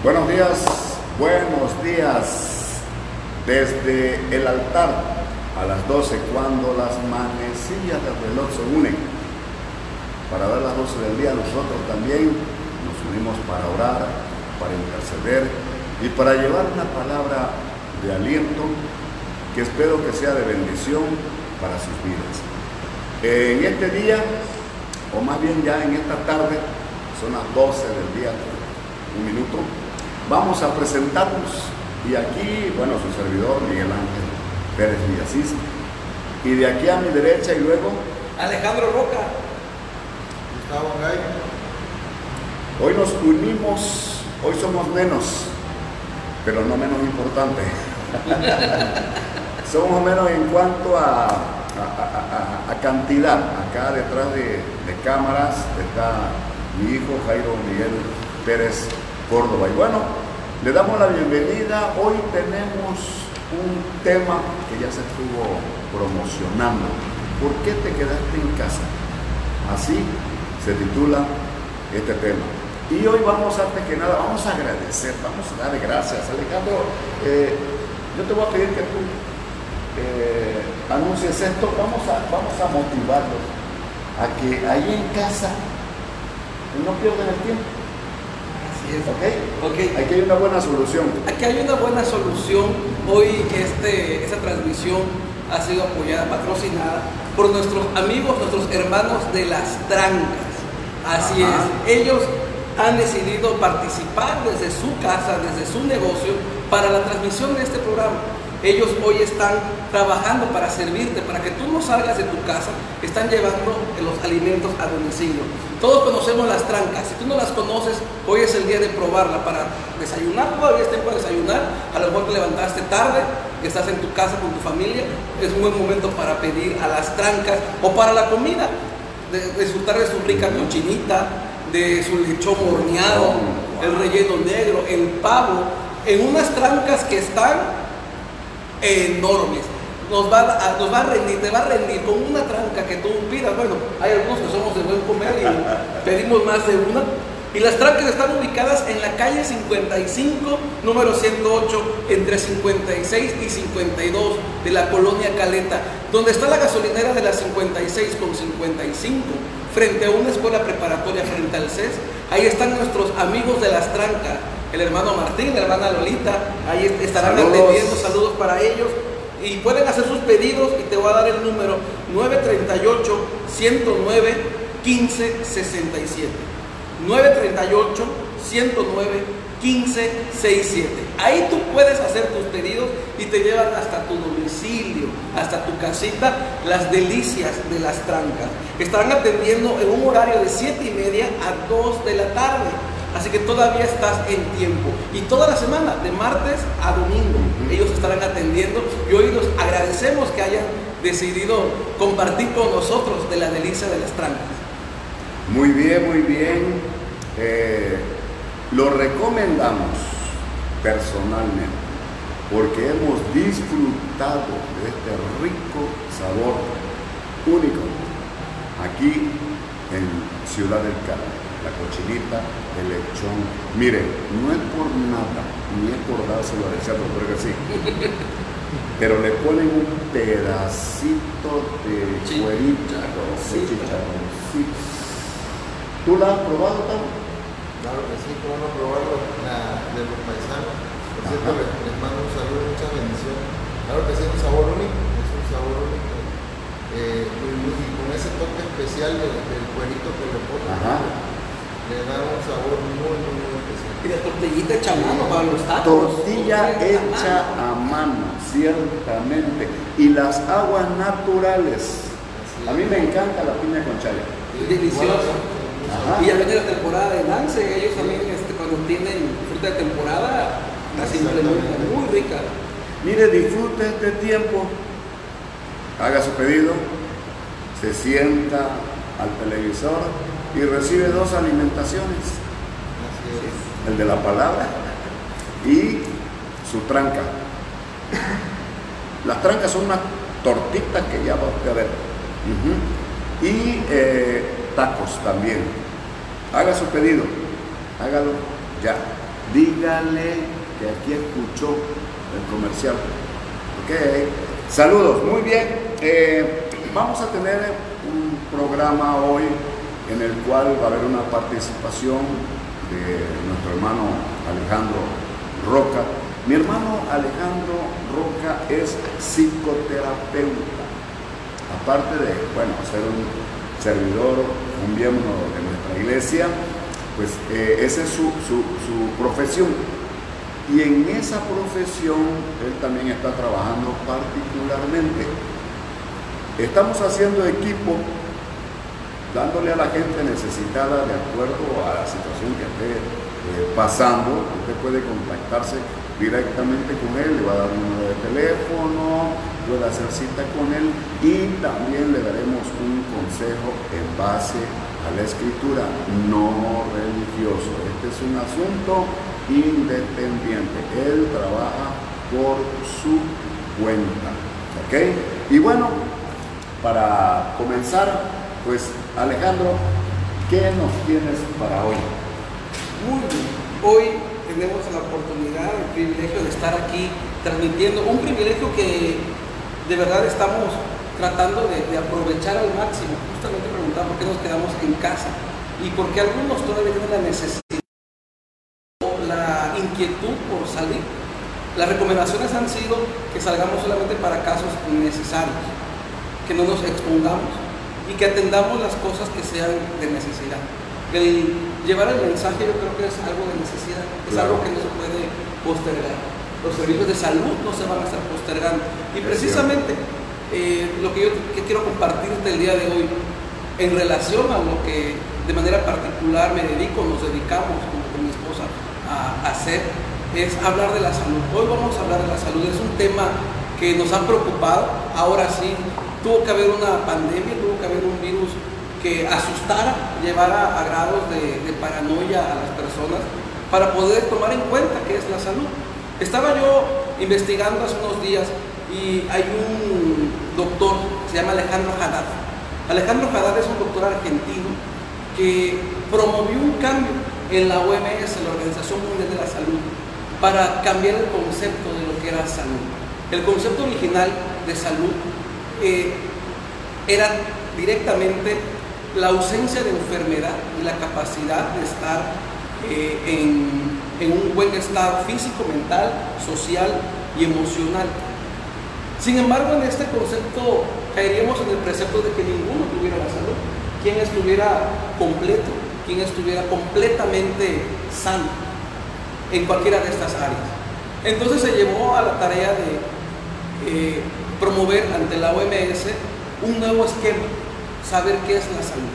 Buenos días, buenos días. Desde el altar a las 12, cuando las manecillas del reloj se unen para dar las 12 del día, nosotros también nos unimos para orar, para interceder y para llevar una palabra de aliento que espero que sea de bendición para sus vidas. En este día, o más bien ya en esta tarde, son las 12 del día, un minuto, vamos a presentarnos. Y aquí, bueno, su servidor Miguel Ángel Pérez Villasís. Y de aquí a mi derecha y luego Alejandro Roca. Gustavo Gay. Hoy nos unimos, hoy somos menos, pero no menos importante. somos menos en cuanto a, a, a, a cantidad. Acá detrás de, de, cámaras está mi hijo Jairo Miguel Pérez Córdoba. Y bueno, le damos la bienvenida. Hoy tenemos un tema que ya se estuvo promocionando. ¿Por qué te quedaste en casa? Así se titula este tema. Y hoy vamos, antes que nada, vamos a agradecer, vamos a darle gracias. Alejandro, eh, yo te voy a pedir que tú eh, anuncies esto, vamos a, vamos a motivarlos a que ahí en casa no pierdan el tiempo. Así es. Aquí hay una buena solución. Aquí hay una buena solución. Hoy este, esta transmisión ha sido apoyada, patrocinada por nuestros amigos, nuestros hermanos de las trancas. Así Ajá. es. Ellos han decidido participar desde su casa, desde su negocio, para la transmisión de este programa. Ellos hoy están trabajando para servirte, para que tú no salgas de tu casa, están llevando los alimentos a domicilio. Todos conocemos las trancas, si tú no las conoces, hoy es el día de probarla para desayunar, todavía es tiempo de desayunar, a lo mejor te levantaste tarde, estás en tu casa con tu familia, es un buen momento para pedir a las trancas o para la comida, de, de disfrutar de su rica cochinita, de su lechón horneado, el relleno negro, el pavo, en unas trancas que están enormes. Nos va, a, nos va a rendir, te va a rendir con una tranca que tú pidas. Bueno, hay algunos que somos de buen comer y pedimos más de una. Y las trancas están ubicadas en la calle 55, número 108, entre 56 y 52 de la colonia Caleta, donde está la gasolinera de la 56 con 55, frente a una escuela preparatoria frente al CES. Ahí están nuestros amigos de las trancas, el hermano Martín, la hermana Lolita, ahí estarán Saludos. atendiendo, saludos para ellos. Y pueden hacer sus pedidos y te voy a dar el número 938 109 1567. 938 109 1567. Ahí tú puedes hacer tus pedidos y te llevan hasta tu domicilio, hasta tu casita, las delicias de las trancas. Estarán atendiendo en un horario de 7 y media a 2 de la tarde. Así que todavía estás en tiempo. Y toda la semana, de martes a domingo, ellos estarán atendiendo. Y hoy los agradecemos que hayan decidido compartir con nosotros de la delicia de las trancas. Muy bien, muy bien. Eh, lo recomendamos personalmente porque hemos disfrutado de este rico sabor único aquí en Ciudad del Carmen. La cochinita, el lechón. Miren, no es por nada, ni es por dárselo a desear, porque sí. Pero le ponen un pedacito de Sí. cuerito, Sí. ¿Tú la has probado, Tavo? Claro que sí, cómo no probarlo, la de los paisanos. Por cierto, les, les mando un saludo, muchas bendiciones. Claro que sí, es un sabor único, es un sabor único. Eh, y, y con ese toque especial del, del cuerito que le ponen, Ajá. Le da un sabor muy, muy, muy especial. Y la tortillita hecha a mano para los tacos. Tortilla hecha a mano. ciertamente. Y las aguas naturales. A mí me encanta la piña con chaya. Delicioso. Ajá. Y ya viene la temporada de lance, ellos también este, cuando tienen fruta de temporada, la implementan muy rica. Mire, disfrute este tiempo. Haga su pedido. Se sienta al televisor y recibe dos alimentaciones. Así es. el de la palabra y su tranca. Las trancas son unas tortitas que ya va a ver. Y eh, tacos también. Haga su pedido, hágalo ya. dígale que aquí escuchó el comercial. Ok, saludos, muy bien. Eh, vamos a tener un programa hoy en el cual va a haber una participación de nuestro hermano Alejandro Roca. Mi hermano Alejandro Roca es psicoterapeuta. Aparte de, bueno, ser un servidor, un miembro de nuestra iglesia, pues eh, esa es su, su, su profesión. Y en esa profesión él también está trabajando particularmente. Estamos haciendo equipo dándole a la gente necesitada de acuerdo a la situación que esté eh, pasando. Usted puede contactarse directamente con él, le va a dar un número de teléfono, puede hacer cita con él y también le daremos un consejo en base a la escritura no religioso. Este es un asunto independiente. Él trabaja por su cuenta. ¿Ok? Y bueno, para comenzar, pues Alejandro, ¿qué nos tienes para hoy? Muy bien. Hoy tenemos la oportunidad, el privilegio de estar aquí transmitiendo, un privilegio que de verdad estamos tratando de, aprovechar al máximo. Justamente preguntaba por qué nos quedamos en casa y por qué algunos todavía tienen la necesidad o la inquietud por salir. Las recomendaciones han sido que salgamos solamente para casos necesarios, que no nos expongamos y que atendamos las cosas que sean de necesidad. El llevar el mensaje yo creo que es algo de necesidad, es Claro. algo que no se puede postergar. Los servicios de salud no se van a estar postergando. Y precisamente eh, lo que yo que quiero compartirte el día de hoy en relación a lo que de manera particular me dedico, nos dedicamos junto con mi esposa a hacer, es hablar de la salud. Hoy vamos a hablar de la salud, es un tema que nos ha preocupado, ahora sí, tuvo que haber una pandemia, tuvo que haber un virus que asustara, llevara a grados de, de paranoia a las personas para poder tomar en cuenta qué es la salud. Estaba yo investigando hace unos días y hay un doctor, se llama Alejandro Haddad. Alejandro Haddad es un doctor argentino que promovió un cambio en la OMS, la Organización Mundial de la Salud, para cambiar el concepto de lo que era salud. El concepto original de salud era directamente la ausencia de enfermedad y la capacidad de estar eh, en, en un buen estado físico, mental, social y emocional. Sin embargo, en este concepto caeríamos en el precepto de que ninguno tuviera la salud, quien estuviera completo, quien estuviera completamente sano en cualquiera de estas áreas. Entonces se llevó a la tarea de eh, promover ante la OMS un nuevo esquema, saber qué es la salud.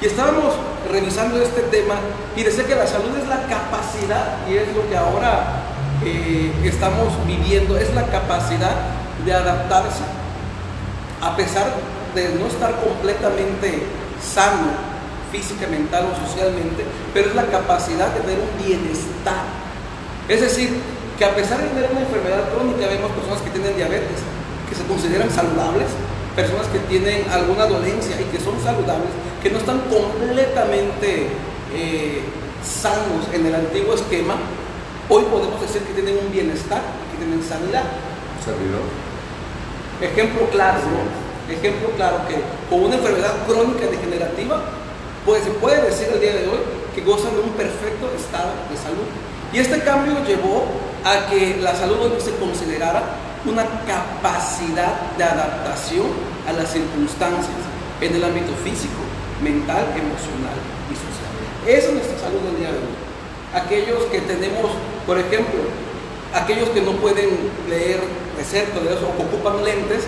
Y estábamos revisando este tema y decía que la salud es la capacidad, y es lo que ahora eh, estamos viviendo, es la capacidad de adaptarse a pesar de no estar completamente sano física, mental o socialmente, pero es la capacidad de tener un bienestar. Es decir, que a pesar de tener una enfermedad crónica, vemos personas que tienen diabetes, se consideran saludables, personas que tienen alguna dolencia y que son saludables, que no están completamente eh, sanos en el antiguo esquema, hoy podemos decir que tienen un bienestar, que tienen sanidad. Servidor. Ejemplo claro, ¿no? Ejemplo claro que con una enfermedad crónica degenerativa, pues se puede decir el día de hoy que gozan de un perfecto estado de salud. Y este cambio llevó a que la salud hoy se considerara una capacidad de adaptación a las circunstancias en el ámbito físico, mental, emocional y social. Esa es nuestra salud el día. Aquellos que tenemos, por ejemplo, aquellos que no pueden leer de cerca o que ocupan lentes,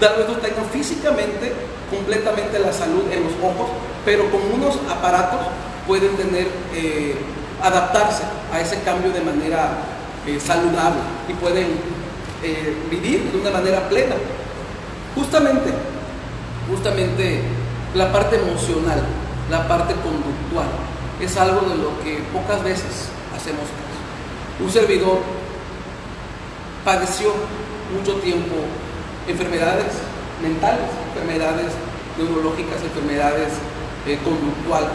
tal vez no tengan físicamente completamente la salud en los ojos, pero con unos aparatos pueden tener, eh, adaptarse a ese cambio de manera eh, saludable y pueden eh, vivir de una manera plena. Justamente, justamente la parte emocional, la parte conductual, es algo de lo que pocas veces hacemos caso. Un servidor padeció mucho tiempo enfermedades mentales, enfermedades neurológicas, enfermedades eh, conductuales,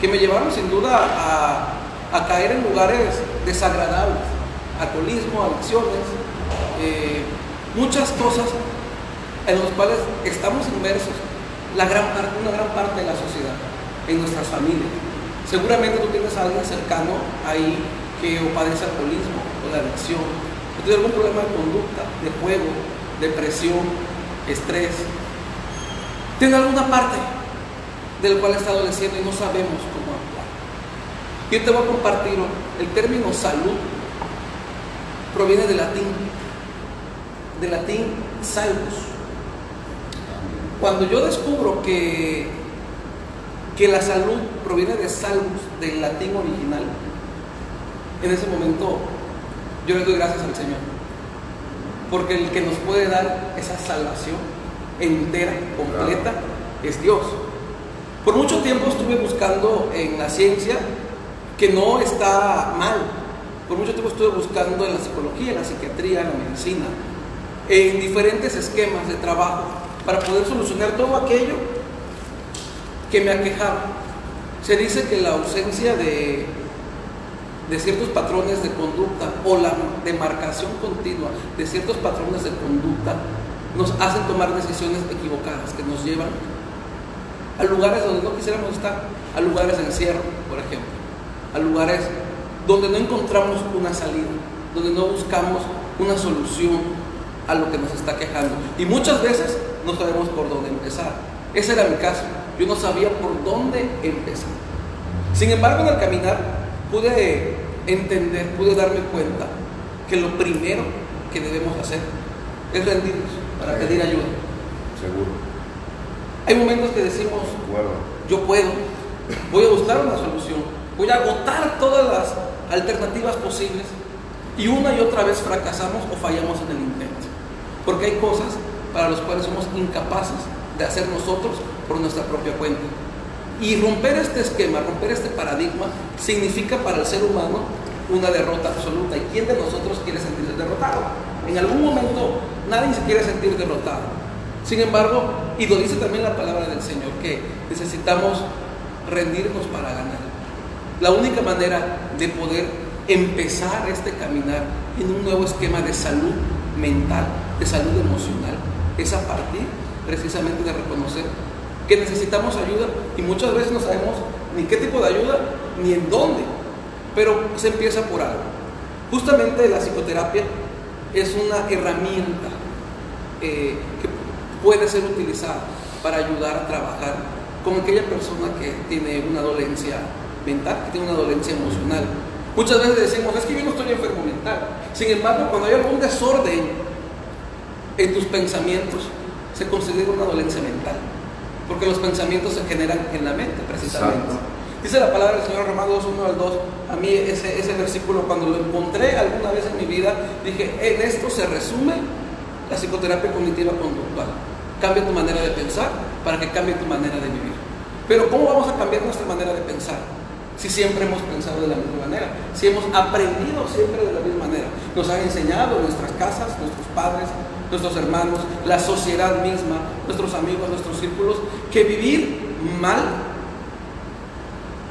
que me llevaron sin duda a, a caer en lugares desagradables, alcoholismo, adicciones, eh, muchas cosas en las cuales estamos inmersos, la gran una gran parte de la sociedad, en nuestras familias. Seguramente tú tienes a alguien cercano ahí que o padece alcoholismo o la adicción, o tiene algún problema de conducta, de juego, depresión, estrés. Tiene alguna parte del cual está adoleciendo y no sabemos cómo actuar. Yo te voy a compartir el término salud proviene del latín, del latín salus. Cuando yo descubro que, que la salud proviene de salus, del latín original, en ese momento yo le doy gracias al Señor. Porque el que nos puede dar esa salvación entera, completa, es Dios. Por mucho tiempo estuve buscando en la ciencia que no está mal. Por mucho tiempo estuve buscando en la psicología, en la psiquiatría, en la medicina, en diferentes esquemas de trabajo para poder solucionar todo aquello que me aquejaba. Se dice que la ausencia de, de ciertos patrones de conducta o la demarcación continua de ciertos patrones de conducta nos hacen tomar decisiones equivocadas que nos llevan a lugares donde no quisiéramos estar, a lugares de encierro, por ejemplo, a lugares donde no encontramos una salida, donde no buscamos una solución a lo que nos está quejando. Y muchas veces no sabemos por dónde empezar. Ese era mi caso. Yo no sabía por dónde empezar. Sin embargo, en el caminar pude entender, pude darme cuenta que lo primero que debemos hacer es rendirnos para pedir ayuda. Seguro. Hay momentos que decimos, yo puedo, voy a buscar una solución, voy a agotar todas las alternativas posibles y una y otra vez fracasamos o fallamos en el intento. Porque hay cosas para las cuales somos incapaces de hacer nosotros por nuestra propia cuenta. Y romper este esquema, romper este paradigma, significa para el ser humano una derrota absoluta. ¿Y quién de nosotros quiere sentirse derrotado? En algún momento nadie se quiere sentir derrotado. Sin embargo, y lo dice también la palabra del Señor, que necesitamos rendirnos para ganar. La única manera de poder empezar este caminar en un nuevo esquema de salud mental, de salud emocional, es a partir precisamente de reconocer que necesitamos ayuda y muchas veces no sabemos ni qué tipo de ayuda ni en dónde, pero se empieza por algo. Justamente la psicoterapia es una herramienta eh, que puede ser utilizada para ayudar a trabajar con aquella persona que tiene una dolencia mental, que tiene una dolencia emocional. Muchas veces decimos, es que yo no estoy enfermo mental. Sin embargo, cuando hay algún desorden en tus pensamientos, se considera una dolencia mental. Porque los pensamientos se generan en la mente, precisamente. Dice la palabra del Señor Romanos 1 al 2. A mí ese, ese versículo, cuando lo encontré alguna vez en mi vida, dije, en esto se resume la psicoterapia cognitiva conductual. Cambia tu manera de pensar para que cambie tu manera de vivir. Pero ¿cómo vamos a cambiar nuestra manera de pensar? Si siempre hemos pensado de la misma manera, si hemos aprendido siempre de la misma manera. Nos han enseñado en nuestras casas, nuestros padres, nuestros hermanos, la sociedad misma, nuestros amigos, nuestros círculos, que vivir mal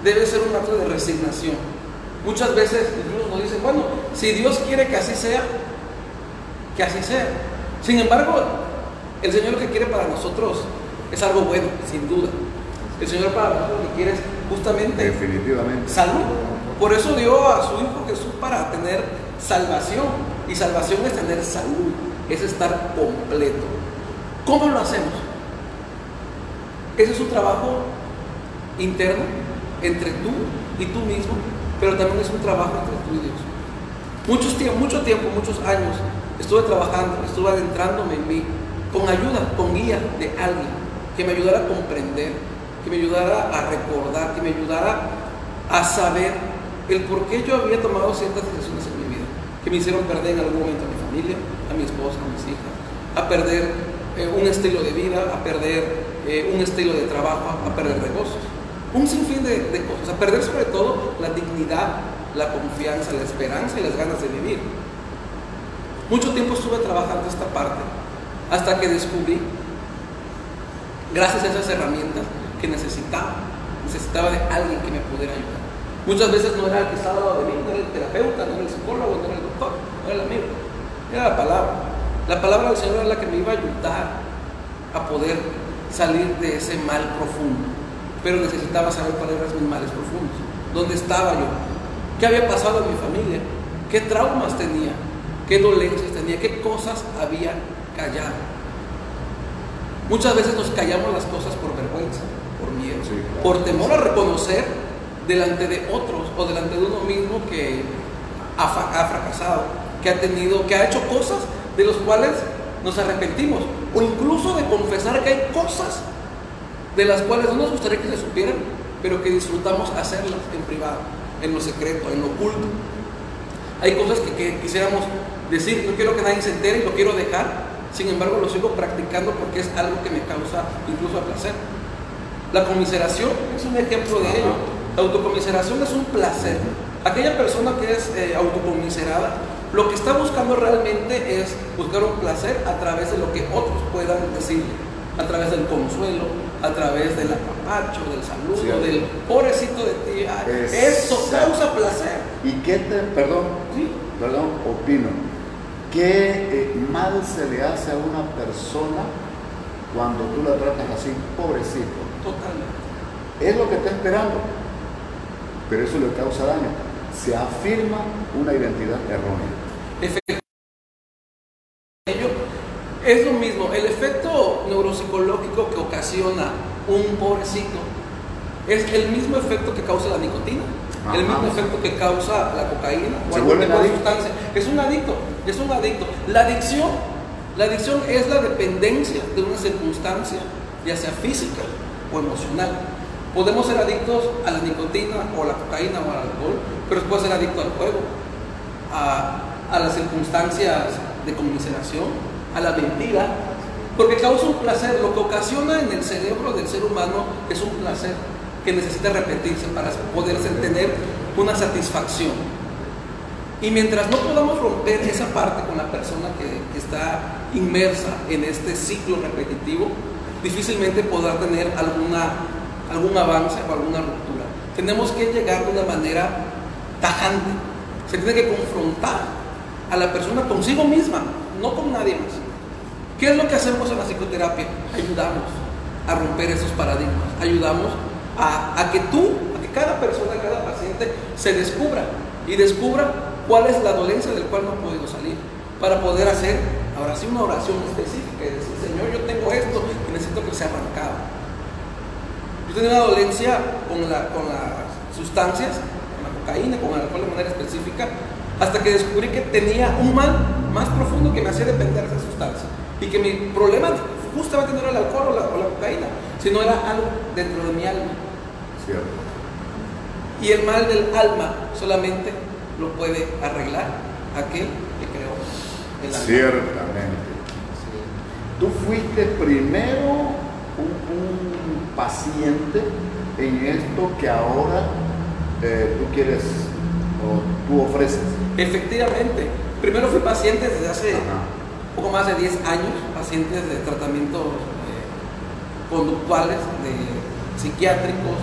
debe ser un acto de resignación. Muchas veces incluso nos dicen, bueno, si Dios quiere que así sea, que así sea. Sin embargo, el Señor lo que quiere para nosotros es algo bueno, sin duda. El Señor para nosotros lo que quiere es justamente Definitivamente. salud. Por eso dio a su Hijo Jesús para tener salvación. Y salvación es tener salud es estar completo. ¿Cómo lo hacemos? Ese es un trabajo interno entre tú y tú mismo, pero también es un trabajo entre tú y Dios. Muchos tiempo, mucho tiempo, muchos años estuve trabajando, estuve adentrándome en mí, con ayuda, con guía de alguien que me ayudara a comprender, que me ayudara a recordar, que me ayudara a saber el por qué yo había tomado ciertas decisiones en mi vida, que me hicieron perder en algún momento familia, a mi esposa, a mis hijas, a perder eh, un estilo de vida, a perder eh, un estilo de trabajo, a perder negocios. Un sinfín de, de cosas, a perder sobre todo la dignidad, la confianza, la esperanza y las ganas de vivir. Mucho tiempo estuve trabajando esta parte hasta que descubrí, gracias a esas herramientas, que necesitaba, necesitaba de alguien que me pudiera ayudar. Muchas veces no era el que estaba al lado de mí, no era el terapeuta, no era el psicólogo, no era el doctor, no era el amigo, era la palabra. La palabra del Señor era la que me iba a ayudar a poder salir de ese mal profundo. Pero necesitaba saber cuáles eran mis males profundos, dónde estaba yo, qué había pasado en mi familia, qué traumas tenía, qué dolencias tenía, qué cosas había callado. Muchas veces nos callamos las cosas por vergüenza, por miedo, Sí, claro. por temor a reconocer delante de otros o delante de uno mismo que ha fracasado, que ha tenido, que ha hecho cosas de las cuales nos arrepentimos, o incluso de confesar que hay cosas de las cuales no nos gustaría que se supieran, pero que disfrutamos hacerlas en privado, en lo secreto, en lo oculto. Hay cosas que, que quisiéramos decir, no quiero que nadie se entere y lo quiero dejar, sin embargo lo sigo practicando porque es algo que me causa incluso placer. La conmiseración es un ejemplo de ello. La autocomiseración es un placer. Aquella persona que es eh, autocomiserada, lo que está buscando realmente es buscar un placer a través de lo que otros puedan decirle, a través del consuelo, a través del apapacho, del saludo, del pobrecito de ti. Ay, Eso causa placer. ¿Y qué te, perdón, Sí. perdón, opino? ¿Qué eh, mal se le hace a una persona cuando tú la tratas así, pobrecito? Totalmente. Es lo que está esperando, pero eso le causa daño. Se afirma una identidad errónea. Efecto. Es lo mismo, el efecto neuropsicológico que ocasiona un pobrecito es el mismo efecto que causa la nicotina, el mismo efecto que causa la cocaína o adictos. sustancia. Es un adicto, es un adicto. La adicción, la adicción es la dependencia de una circunstancia, ya sea física o emocional. Podemos ser adictos a la nicotina o a la cocaína o al alcohol, pero se puede ser adicto al juego, a, a las circunstancias de conmiseración, a la mentira, porque causa un placer. Lo que ocasiona en el cerebro del ser humano es un placer que necesita repetirse para poderse tener una satisfacción. Y mientras no podamos romper esa parte con la persona que, que está inmersa en este ciclo repetitivo, difícilmente podrá tener alguna, algún avance o alguna ruptura. Tenemos que llegar de una manera tajante. Se tiene que confrontar a la persona consigo misma, no con nadie más. ¿Qué es lo que hacemos en la psicoterapia? Ayudamos a romper esos paradigmas, ayudamos a, que tú, a que cada persona, cada paciente se descubra y descubra cuál es la dolencia del cual no ha podido salir, para poder hacer ahora sí una oración específica y decir, Señor, yo tengo esto y necesito que sea arrancado. Yo tenía una dolencia con, con las sustancias, con la cocaína, con el alcohol de manera específica, hasta que descubrí que tenía un mal más profundo que me hacía depender de esa sustancia. Y que mi problema justamente no era el alcohol o la, o la cocaína, sino era algo dentro de mi alma. ¿Cierto? Y el mal del alma solamente lo puede arreglar aquel que creó el alma. Ciertamente. Tú fuiste primero un, un paciente en esto que ahora eh, tú quieres o tú ofreces. Efectivamente, primero fui paciente desde hace Ajá. poco más de 10 años, pacientes de tratamientos eh, conductuales, de psiquiátricos,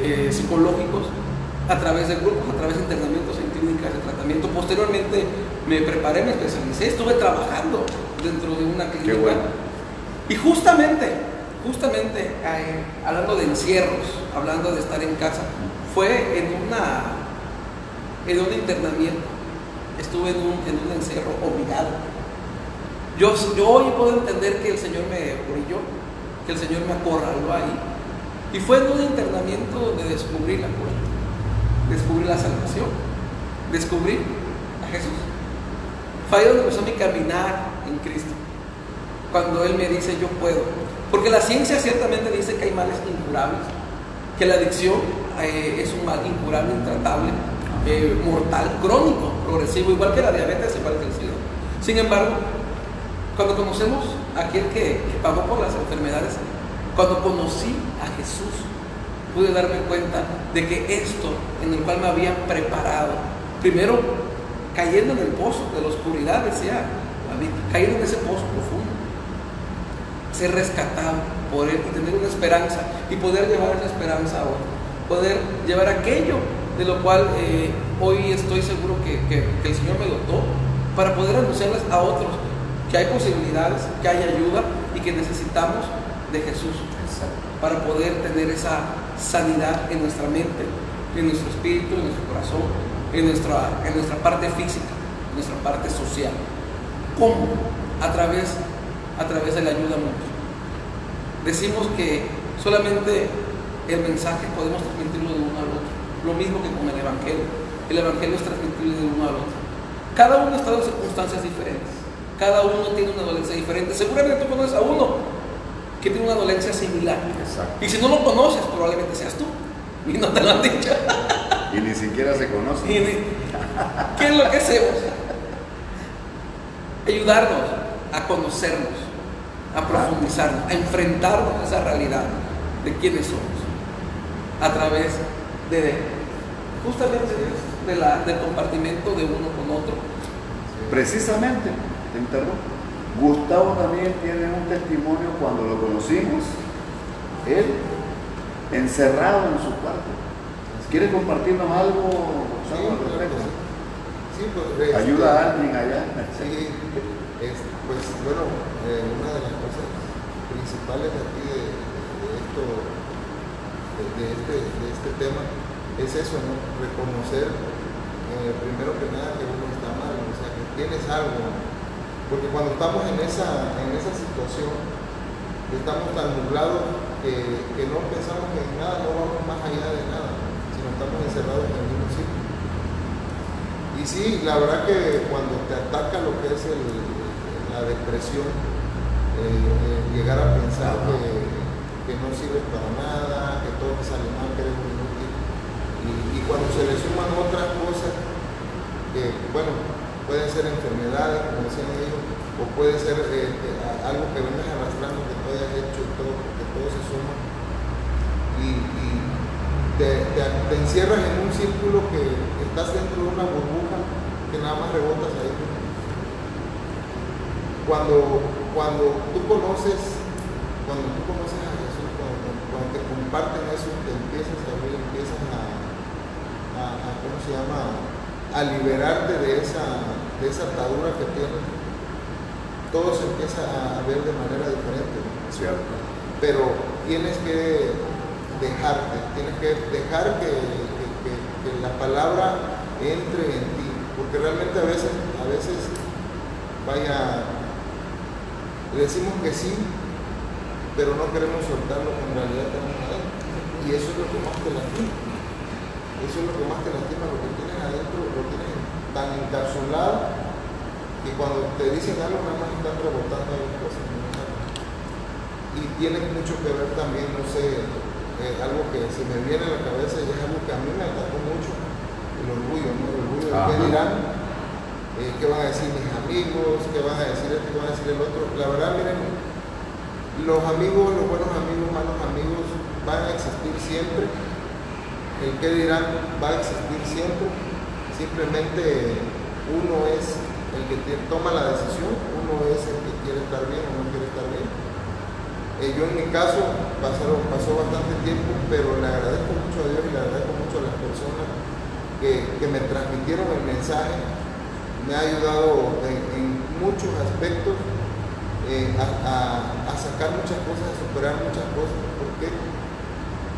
eh, psicológicos, a través de grupos, a través de internamientos en clínicas de tratamiento. Posteriormente me preparé, me especialicé, estuve trabajando dentro de una clínica. Qué bueno. Y justamente, justamente, eh, hablando de encierros, hablando de estar en casa, fue en una en un internamiento. Estuve en un, en un encierro obligado. Yo, yo hoy puedo entender que el Señor me orilló, que el Señor me acorraló ahí. Y fue en un internamiento donde descubrí la cura, descubrí la salvación, descubrí a Jesús. Fue donde empezó mi caminar en Cristo. Cuando Él me dice, yo puedo. Porque la ciencia ciertamente dice que hay males incurables, que la adicción eh, es un mal incurable, intratable, eh, mortal, crónico, progresivo, igual que la diabetes, igual que el SIDA. Sin embargo, cuando conocemos a aquel que, que pagó por las enfermedades, cuando conocí a Jesús, pude darme cuenta de que esto en el cual me habían preparado, primero cayendo en el pozo de la oscuridad, decía cayendo en ese pozo profundo, ser rescatado por él y tener una esperanza y poder llevar esa esperanza a otro, poder llevar aquello de lo cual eh, hoy estoy seguro que, que, que el Señor me dotó para poder anunciarles a otros que hay posibilidades, que hay ayuda y que necesitamos de Jesús para poder tener esa sanidad en nuestra mente, en nuestro espíritu, en nuestro corazón, en nuestra, en nuestra parte física, en nuestra parte social. ¿Cómo? A través, a través de la ayuda mutua. Decimos que solamente el mensaje podemos transmitirlo de uno al otro, lo mismo que con el Evangelio. El Evangelio es transmitible de uno al otro. Cada uno está en circunstancias diferentes, cada uno tiene una dolencia diferente. Seguramente tú conoces a uno que tiene una dolencia similar. Y si no lo conoces, probablemente seas tú. Y no te lo han dicho. y ni siquiera se conoce. ¿Qué es lo que hacemos? Ayudarnos a conocernos, a profundizarnos, a enfrentarnos a esa realidad de quiénes somos. A través de justamente de la, del compartimiento de uno con otro. Precisamente, te interrumpo Gustavo también tiene un testimonio cuando lo conocimos, él encerrado en su cuarto. ¿Quiere compartirnos algo, sí, sí, pues, Ayuda a alguien allá. Sí, pues bueno, eh, una de las cosas principales aquí de, esto, de, este, de, este, tema, es eso, ¿no? reconocer eh, primero que nada que uno está mal, o sea, que tienes algo porque cuando estamos en esa, en esa situación, estamos tan nublados que, no pensamos en nada, no vamos más allá de nada, sino estamos encerrados en el mismo sitio. Y sí, la verdad que cuando te ataca lo que es la depresión, eh, eh, llegar a pensar que, no sirves para nada, que todo te sale mal, que eres muy inútil. Y, cuando se le suman otras cosas, que bueno, pueden ser enfermedades, como decían ellos, o puede ser eh, eh, algo que vengas arrastrando que tú hayas hecho todo, que todo se suma. Y, te, encierras en un círculo que estás dentro de una burbuja que nada más rebotas ahí. Cuando, cuando tú conoces, cuando tú conoces a Jesús, cuando, te comparten eso, te empiezas a ver, empiezas a, a ¿cómo se llama? a liberarte de esa, de esa atadura que tienes, todo se empieza a ver de manera diferente. Cierto. Pero tienes que dejarte, tienes que dejar que, la palabra entre en ti, porque realmente a veces, a veces, vaya, le decimos que sí, pero no queremos soltar lo que en realidad tenemos. Y eso es lo que más te lastima. Eso es lo que más te lastima, lo que tienes adentro, lo tienes tan encapsulado que cuando te dicen algo nada más están rebotando las cosas. Y tiene mucho que ver también, no sé, eh, algo que se me viene a la cabeza y es algo que a mí me atacó mucho, el orgullo, ¿no? El orgullo de qué dirán, eh, qué van a decir mis amigos, qué van a decir esto, qué van a decir el otro. La verdad, miren, los amigos, los buenos amigos, malos amigos van a existir siempre. El qué dirán va a existir siempre Simplemente uno es el que toma la decisión, uno es el que quiere estar bien o no quiere estar bien. Eh, yo en mi caso pasaron, pasó bastante tiempo, pero le agradezco mucho a Dios y le agradezco mucho a las personas que, me transmitieron el mensaje. Me ha ayudado en, muchos aspectos eh, a, sacar muchas cosas, a superar muchas cosas. ¿Por qué?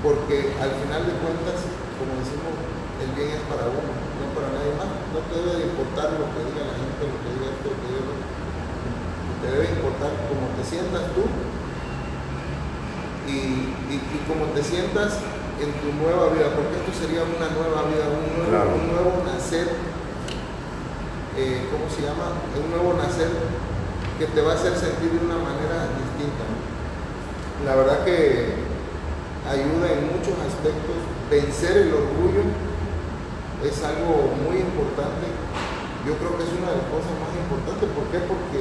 Porque al final de cuentas, como decimos, el bien es para uno para nadie más. No te debe de importar lo que diga la gente, lo que diga esto, lo que diga lo Te debe importar cómo te sientas tú y, y, cómo te sientas en tu nueva vida, porque esto sería una nueva vida, un nuevo, un nuevo nacer. Eh, ¿Cómo se llama? Un nuevo nacer que te va a hacer sentir de una manera distinta. La verdad que ayuda en muchos aspectos vencer el orgullo es algo muy importante. Yo creo que es una de las cosas más importantes. ¿Por qué? Porque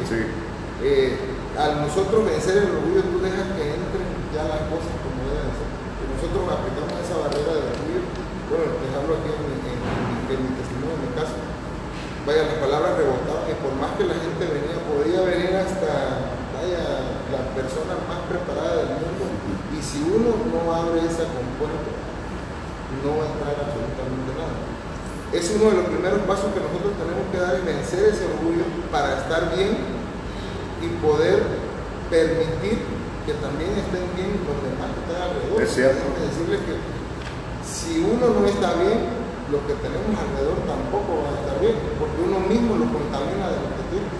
eh, al nosotros vencer el orgullo, tú dejas que entren ya las cosas como deben ser. Que nosotros aplicamos esa barrera de orgullo. Bueno, les hablo aquí en, mi testimonio, en mi caso. Vaya, las palabras rebotaban y por más que la gente venía, podía venir hasta, vaya, la persona más preparada del mundo. Y si uno no abre esa compuerta, no va a entrar absolutamente nada. Es uno de los primeros pasos que nosotros tenemos que dar y vencer ese orgullo para estar bien y poder permitir que también estén bien los demás que están alrededor. Es cierto. Decirles que si uno no está bien, los que tenemos alrededor tampoco van a estar bien, porque uno mismo lo contamina de lo que tiene.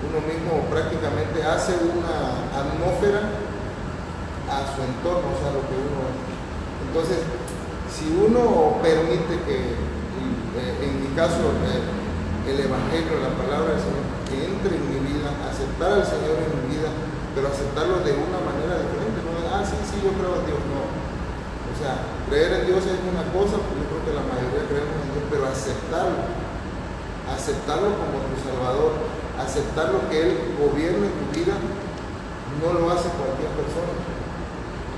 Uno mismo prácticamente hace una atmósfera a su entorno, o sea, lo que uno es. Entonces, si uno permite que, eh, en mi caso, eh, el Evangelio, la palabra del Señor, que entre en mi vida, aceptar al Señor en mi vida, pero aceptarlo de una manera diferente, no ah, sí, sí, yo creo en Dios, no. O sea, creer en Dios es una cosa, pues yo creo que la mayoría creemos en Dios, pero aceptarlo, aceptarlo como tu Salvador, aceptar lo que Él gobierne tu vida, no lo hace cualquier persona,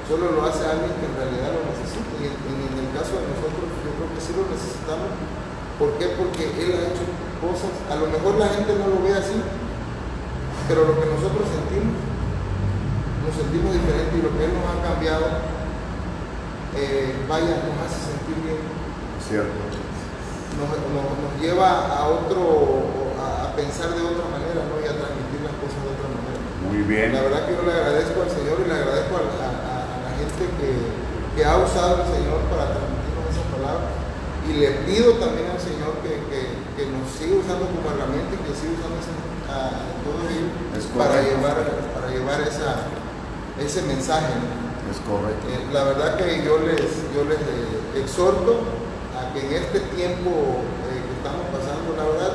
solo lo hace alguien que en realidad lo necesita. Y en, en el caso de nosotros, yo creo que sí lo necesitamos. ¿Por qué? Porque Él ha hecho cosas, a lo mejor la gente no lo ve así, pero lo que nosotros sentimos, nos sentimos diferente y lo que Él nos ha cambiado, eh, vaya, nos hace sentir bien. Cierto. Nos, nos- nos lleva a otro, a, a pensar de otra manera, ¿no? Y a transmitir las cosas de otra manera. Muy bien. La verdad que yo le agradezco al Señor y le agradezco a, a- gente que, que ha usado el Señor para transmitirnos esa palabra. Y le pido también al Señor que, que- que nos siga usando como herramienta y que siga usando ese, a todo ello Es para llevar, para llevar esa, ese mensaje. ¿no? Es correcto. Eh, la verdad que yo les, yo les eh, exhorto a que en este tiempo eh, que estamos pasando, la verdad,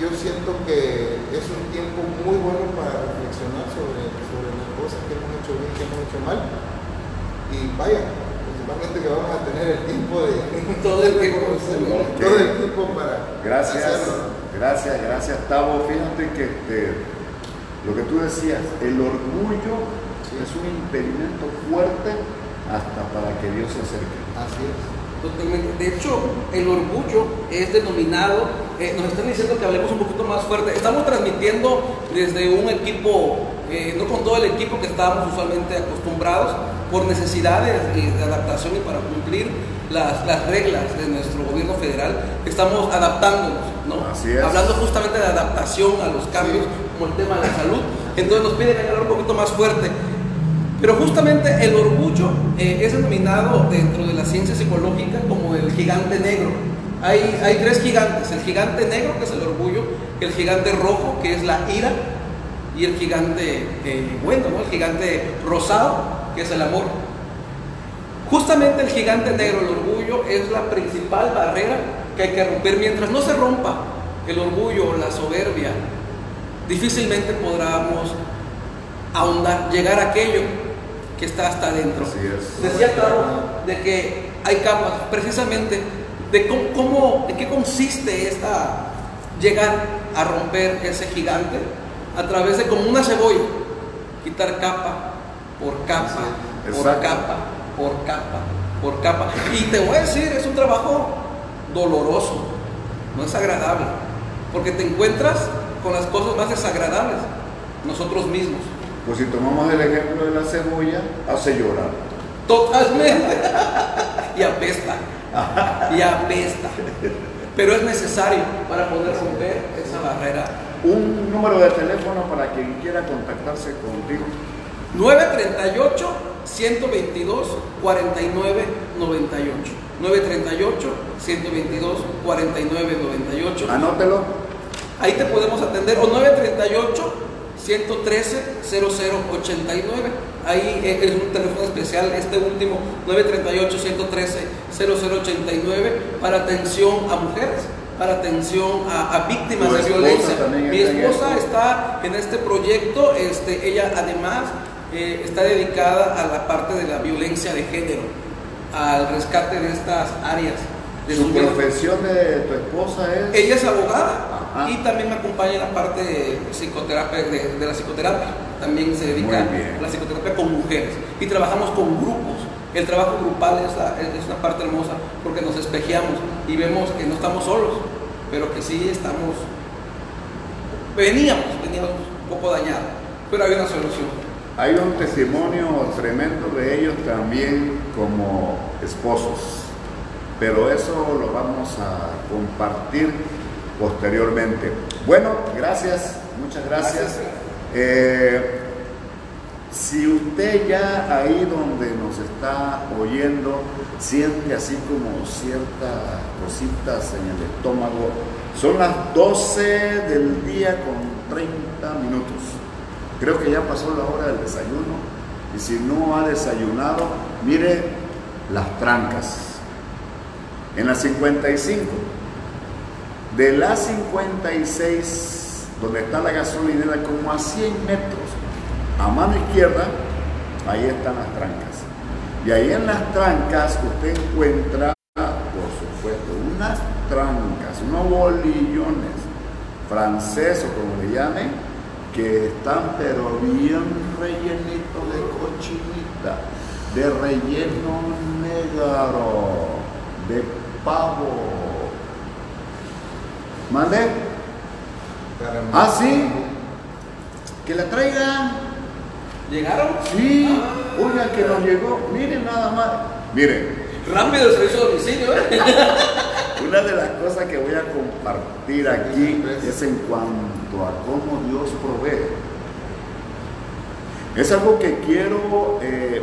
yo siento que es un tiempo muy bueno para reflexionar sobre, sobre las cosas que hemos hecho bien, que hemos hecho mal. Y vaya, principalmente que vamos a tener el tiempo de Todo el tiempo. reconocerlo, Ok. todo el tiempo para Gracias, hacerlo. gracias, gracias, Tavo. Fíjate que este, lo que tú decías, el orgullo es un impedimento fuerte hasta para que Dios se acerque. Así es. Totalmente. De hecho, el orgullo es denominado, eh, nos están diciendo que hablemos un poquito más fuerte. Estamos transmitiendo desde un equipo, eh, no con todo el equipo que estábamos usualmente acostumbrados, por necesidades de adaptación y para cumplir las, las reglas de nuestro gobierno federal, estamos adaptándonos, ¿no? Así es. Hablando justamente de adaptación a los cambios, como el tema de la salud. Entonces nos piden hablar un poquito más fuerte. Pero justamente el orgullo eh, es denominado dentro de la ciencia psicológica como el gigante negro. Hay, hay tres gigantes, el gigante negro que es el orgullo, el gigante rojo que es la ira y el gigante eh, bueno, ¿no? el gigante rosado que es el amor. Justamente el gigante negro, el orgullo, es la principal barrera que hay que romper. Mientras no se rompa el orgullo, la soberbia, difícilmente podremos ahondar, llegar a aquello que está hasta adentro. Decía Caro de que hay capas, precisamente, de cómo, cómo- de qué consiste esta llegar a romper ese gigante a través de como una cebolla, quitar capa por capa, por capa, por capa, por capa. Y te voy a decir, es un trabajo doloroso, no es agradable, porque te encuentras con las cosas más desagradables, nosotros mismos. Pues si tomamos el ejemplo de la cebolla, hace llorar. Totalmente. y apesta. Y apesta. Pero es necesario para poder romper esa barrera. Un número de teléfono para quien quiera contactarse contigo. 938 122 49 98. 938 122 49 98. Anótelo. Ahí te podemos atender. O 938 113 0089. Ahí eh, es un teléfono especial, este último 938 113 0089 para atención a mujeres, para atención a, a víctimas de violencia. Mi esposa está en este proyecto, este, ella además eh, está dedicada a la parte de la violencia de género, al rescate de estas áreas. De Su profesión de tu esposa es. Ella es abogada Ajá. y también me acompaña en la parte de psicoterapia, de, de la psicoterapia. También se dedica a la psicoterapia con mujeres y trabajamos con grupos. El trabajo grupal es, la- es una parte hermosa porque nos espejeamos y vemos que no estamos solos, pero que sí estamos, veníamos, veníamos un poco dañados, pero hay una solución. hay un testimonio tremendo de ellos también como esposos, pero eso lo vamos a compartir posteriormente. Bueno, gracias, muchas gracias. Eh, si usted ya ahí donde nos está oyendo siente así como ciertas cositas en el estómago, son las 12 del día con 30 minutos. Creo que ya pasó la hora del desayuno y si no ha desayunado, mire las trancas. En la 55, de la 56, donde está la gasolinera, como a 100 metros, a mano izquierda, ahí están las trancas. Y ahí en las trancas usted encuentra, por supuesto, unas trancas, unos bolillones franceses, como le llamen, que están pero bien rellenitos de cochinita, de relleno negro, de pavo. ¿Mande? Ah, sí. Que la traigan. ¿Llegaron? Sí, oiga que nos llegó, miren nada más, miren. Rápido servicio de domicilio, ¿eh? Una de las cosas que voy a compartir aquí es en cuanto a cómo Dios provee. Es algo que quiero eh,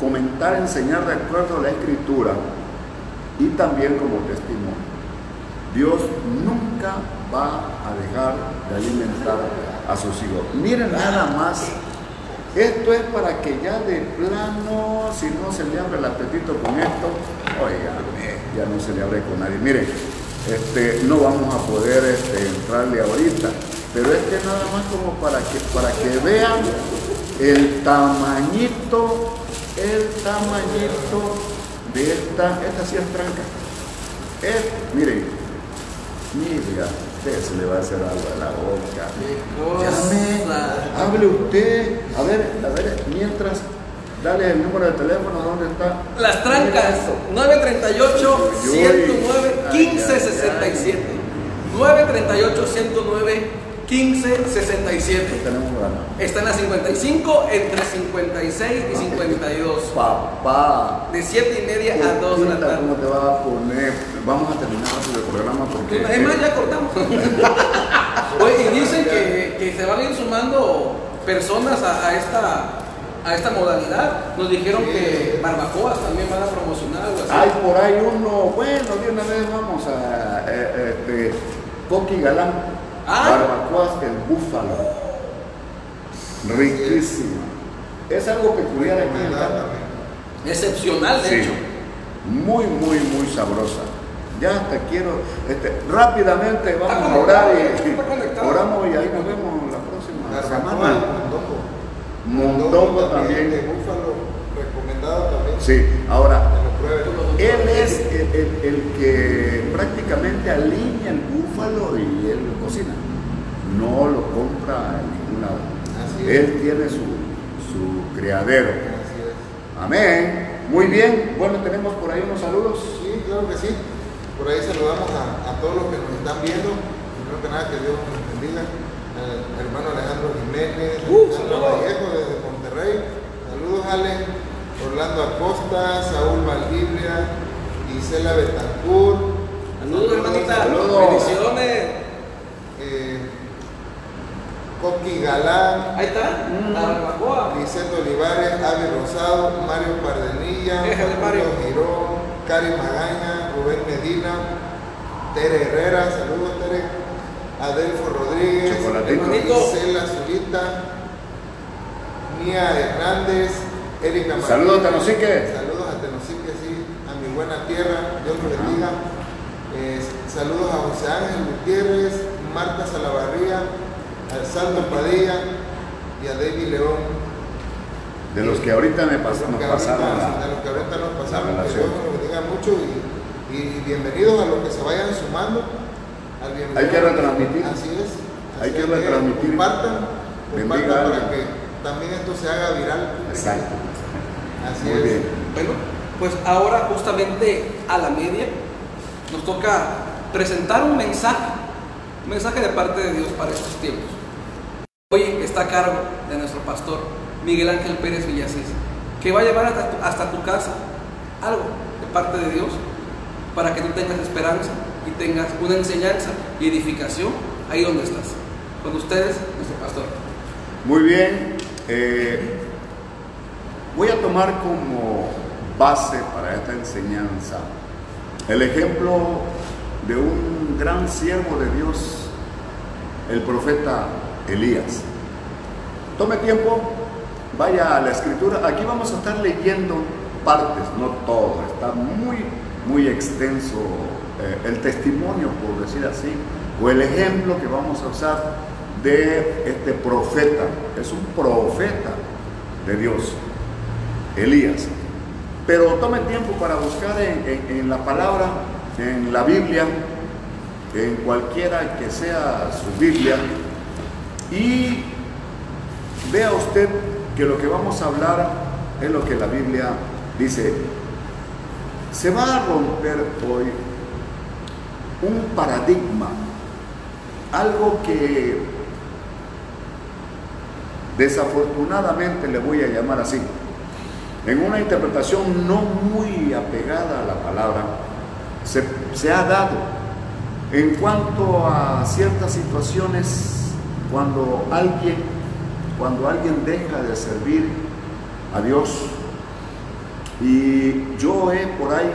comentar, enseñar de acuerdo a la escritura y también como testimonio. Dios nunca va a dejar de alimentar a sus hijos. Miren nada más esto es para que ya de plano, si no se le abre el apetito con esto, oiga, ya no se le abre con nadie. Miren, este, no vamos a poder este, entrarle ahorita, pero es que nada más como para que, para que vean el tamañito, el tamañito de esta, esta sí es tranca. Es, miren, mira, se le va a hacer algo a la boca. Llame, hable usted. A ver, a ver, mientras, dale el número de teléfono, ¿dónde está? Las trancas, 938 109 1567. 938 109 1567. Tenemos Está en la 55, entre 56 y 52. Papá. De 7 y media a 2 de la tarde. ¿Cómo te va a poner? Vamos a terminar el programa porque. Es más, ya cortamos. Oye, y dicen que, que, se van a ir sumando personas a, a esta a esta modalidad. Nos dijeron que barbacoas también van a promocionar algo así. Hay por ahí uno, bueno, de una vez vamos a eh, este, Coqui Galán. Ah. Barbacoas el búfalo. Riquísima. Es algo peculiar aquí en Excepcional, de hecho. Muy, muy, muy sabrosa. Ya hasta quiero, este, rápidamente vamos a orar y oramos y ahí nos vemos la próxima semana. Mondongo también. De búfalo recomendado también. Sí, ahora, él es el, que prácticamente alinea el búfalo y él lo cocina. No lo compra en ningún lado. Él tiene su, su criadero. Amén. Muy bien. Bueno, tenemos por ahí unos saludos. Sí, claro que sí. Por ahí saludamos a, a todos los que nos están viendo. Primero que nada, que Dios nos bendiga. Al hermano Alejandro Jiménez, uh, Vallejo desde Monterrey. Saludos, Ale. Orlando Acosta, Saúl Gisela Betancourt. Saludos, hermanita. Saludos. Bendiciones. Eh, Coqui Galán. Ahí está. Mm. Vicente Olivares, Avi Rosado, Mario Pardenilla, Mario Girón, Cari Magaña, Rubén Medina, Tere Herrera, saludos Tere, Adelfo Rodríguez, Gisela Zurita, Mía Hernández, Erika Tenosique. Saludos a Tenosique, sí, a mi buena tierra, Dios lo bendiga. Eh, saludos a José Ángel Gutiérrez, Marta Salavarría, al Salto Padilla y a David León. De los que ahorita me pasaron. De los que ahorita nos pasaron, que Dios nos bendiga mucho y, bienvenidos a los que se vayan sumando. Al Hay que retransmitir. Así es. Hay que retransmitir. Compartan, compartan para que también esto se haga viral. Exacto. Así Muy Bien. Bueno, pues ahora justamente a la media nos toca presentar un mensaje, un mensaje de parte de Dios para estos tiempos. Hoy está a cargo de nuestro pastor Miguel Ángel Pérez Villasís, que va a llevar hasta tu, casa algo de parte de Dios para que tú tengas esperanza y tengas una enseñanza y edificación ahí donde estás. Con ustedes, nuestro pastor. Muy bien. eh, voy a tomar como base para esta enseñanza el ejemplo de un gran siervo de Dios, el profeta Elías. Tome tiempo, vaya a la escritura. Aquí vamos a estar leyendo partes, no todo. Está muy, muy extenso eh, el testimonio, por decir así, o el ejemplo que vamos a usar de este profeta. Es un profeta de Dios, Elías. Pero tome tiempo para buscar en, la palabra, en la Biblia, en cualquiera que sea su Biblia, y vea usted que lo que vamos a hablar es lo que la Biblia dice. Se va a romper hoy un paradigma, algo que desafortunadamente le voy a llamar así, en una interpretación no muy apegada a la palabra, se, ha dado en cuanto a ciertas situaciones cuando alguien, cuando alguien deja de servir a Dios. Y yo he por ahí,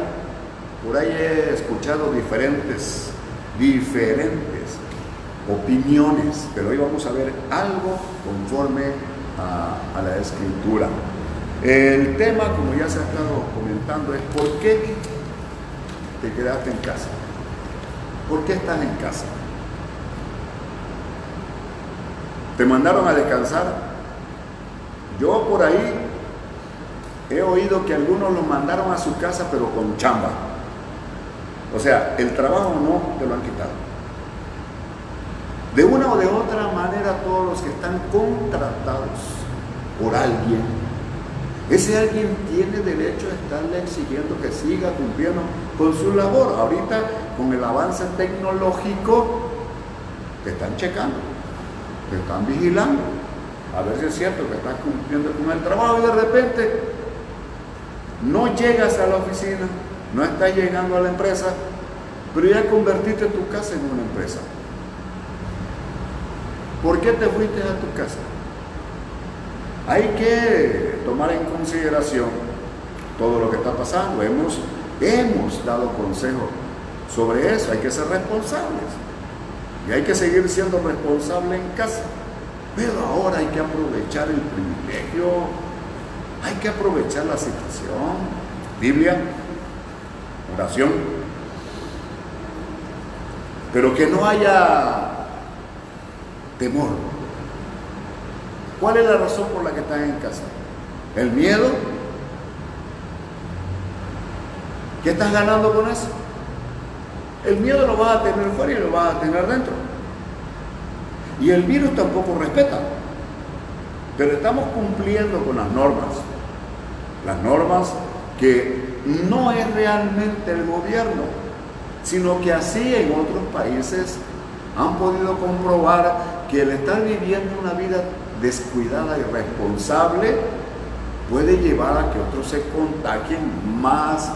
por ahí he escuchado diferentes, diferentes opiniones, pero hoy vamos a ver algo conforme a la escritura. El tema, como ya se ha estado comentando, es ¿por qué te quedaste en casa? ¿Por qué estás en casa? ¿Te mandaron a descansar? Yo por ahí he oído que algunos los mandaron a su casa pero con chamba. O sea, el trabajo no te lo han quitado. De una o de otra manera todos los que están contratados por alguien, ese alguien tiene derecho a estarle exigiendo que siga cumpliendo con su labor. Ahorita con el avance tecnológico te están checando, te están vigilando, a ver si es cierto que estás cumpliendo con el trabajo y de repente no llegas a la oficina, no estás llegando a la empresa, pero ya convertiste tu casa en una empresa. ¿Por qué te fuiste a tu casa? Hay que tomar en consideración todo lo que está pasando. Hemos, hemos dado consejo sobre eso. Hay que ser responsables. Y hay que seguir siendo responsable en casa. Pero ahora hay que aprovechar el privilegio. Hay que aprovechar la situación. Biblia, oración. Pero que no haya temor. ¿Cuál es la razón por la que estás en casa? ¿El miedo? ¿Qué estás ganando con eso? El miedo lo vas a tener fuera y lo vas a tener dentro. Y el virus tampoco respeta. Pero estamos cumpliendo con las normas. Las normas que no es realmente el gobierno, sino que así en otros países han podido comprobar que el estar viviendo una vida descuidada y responsable puede llevar a que otros se contagien más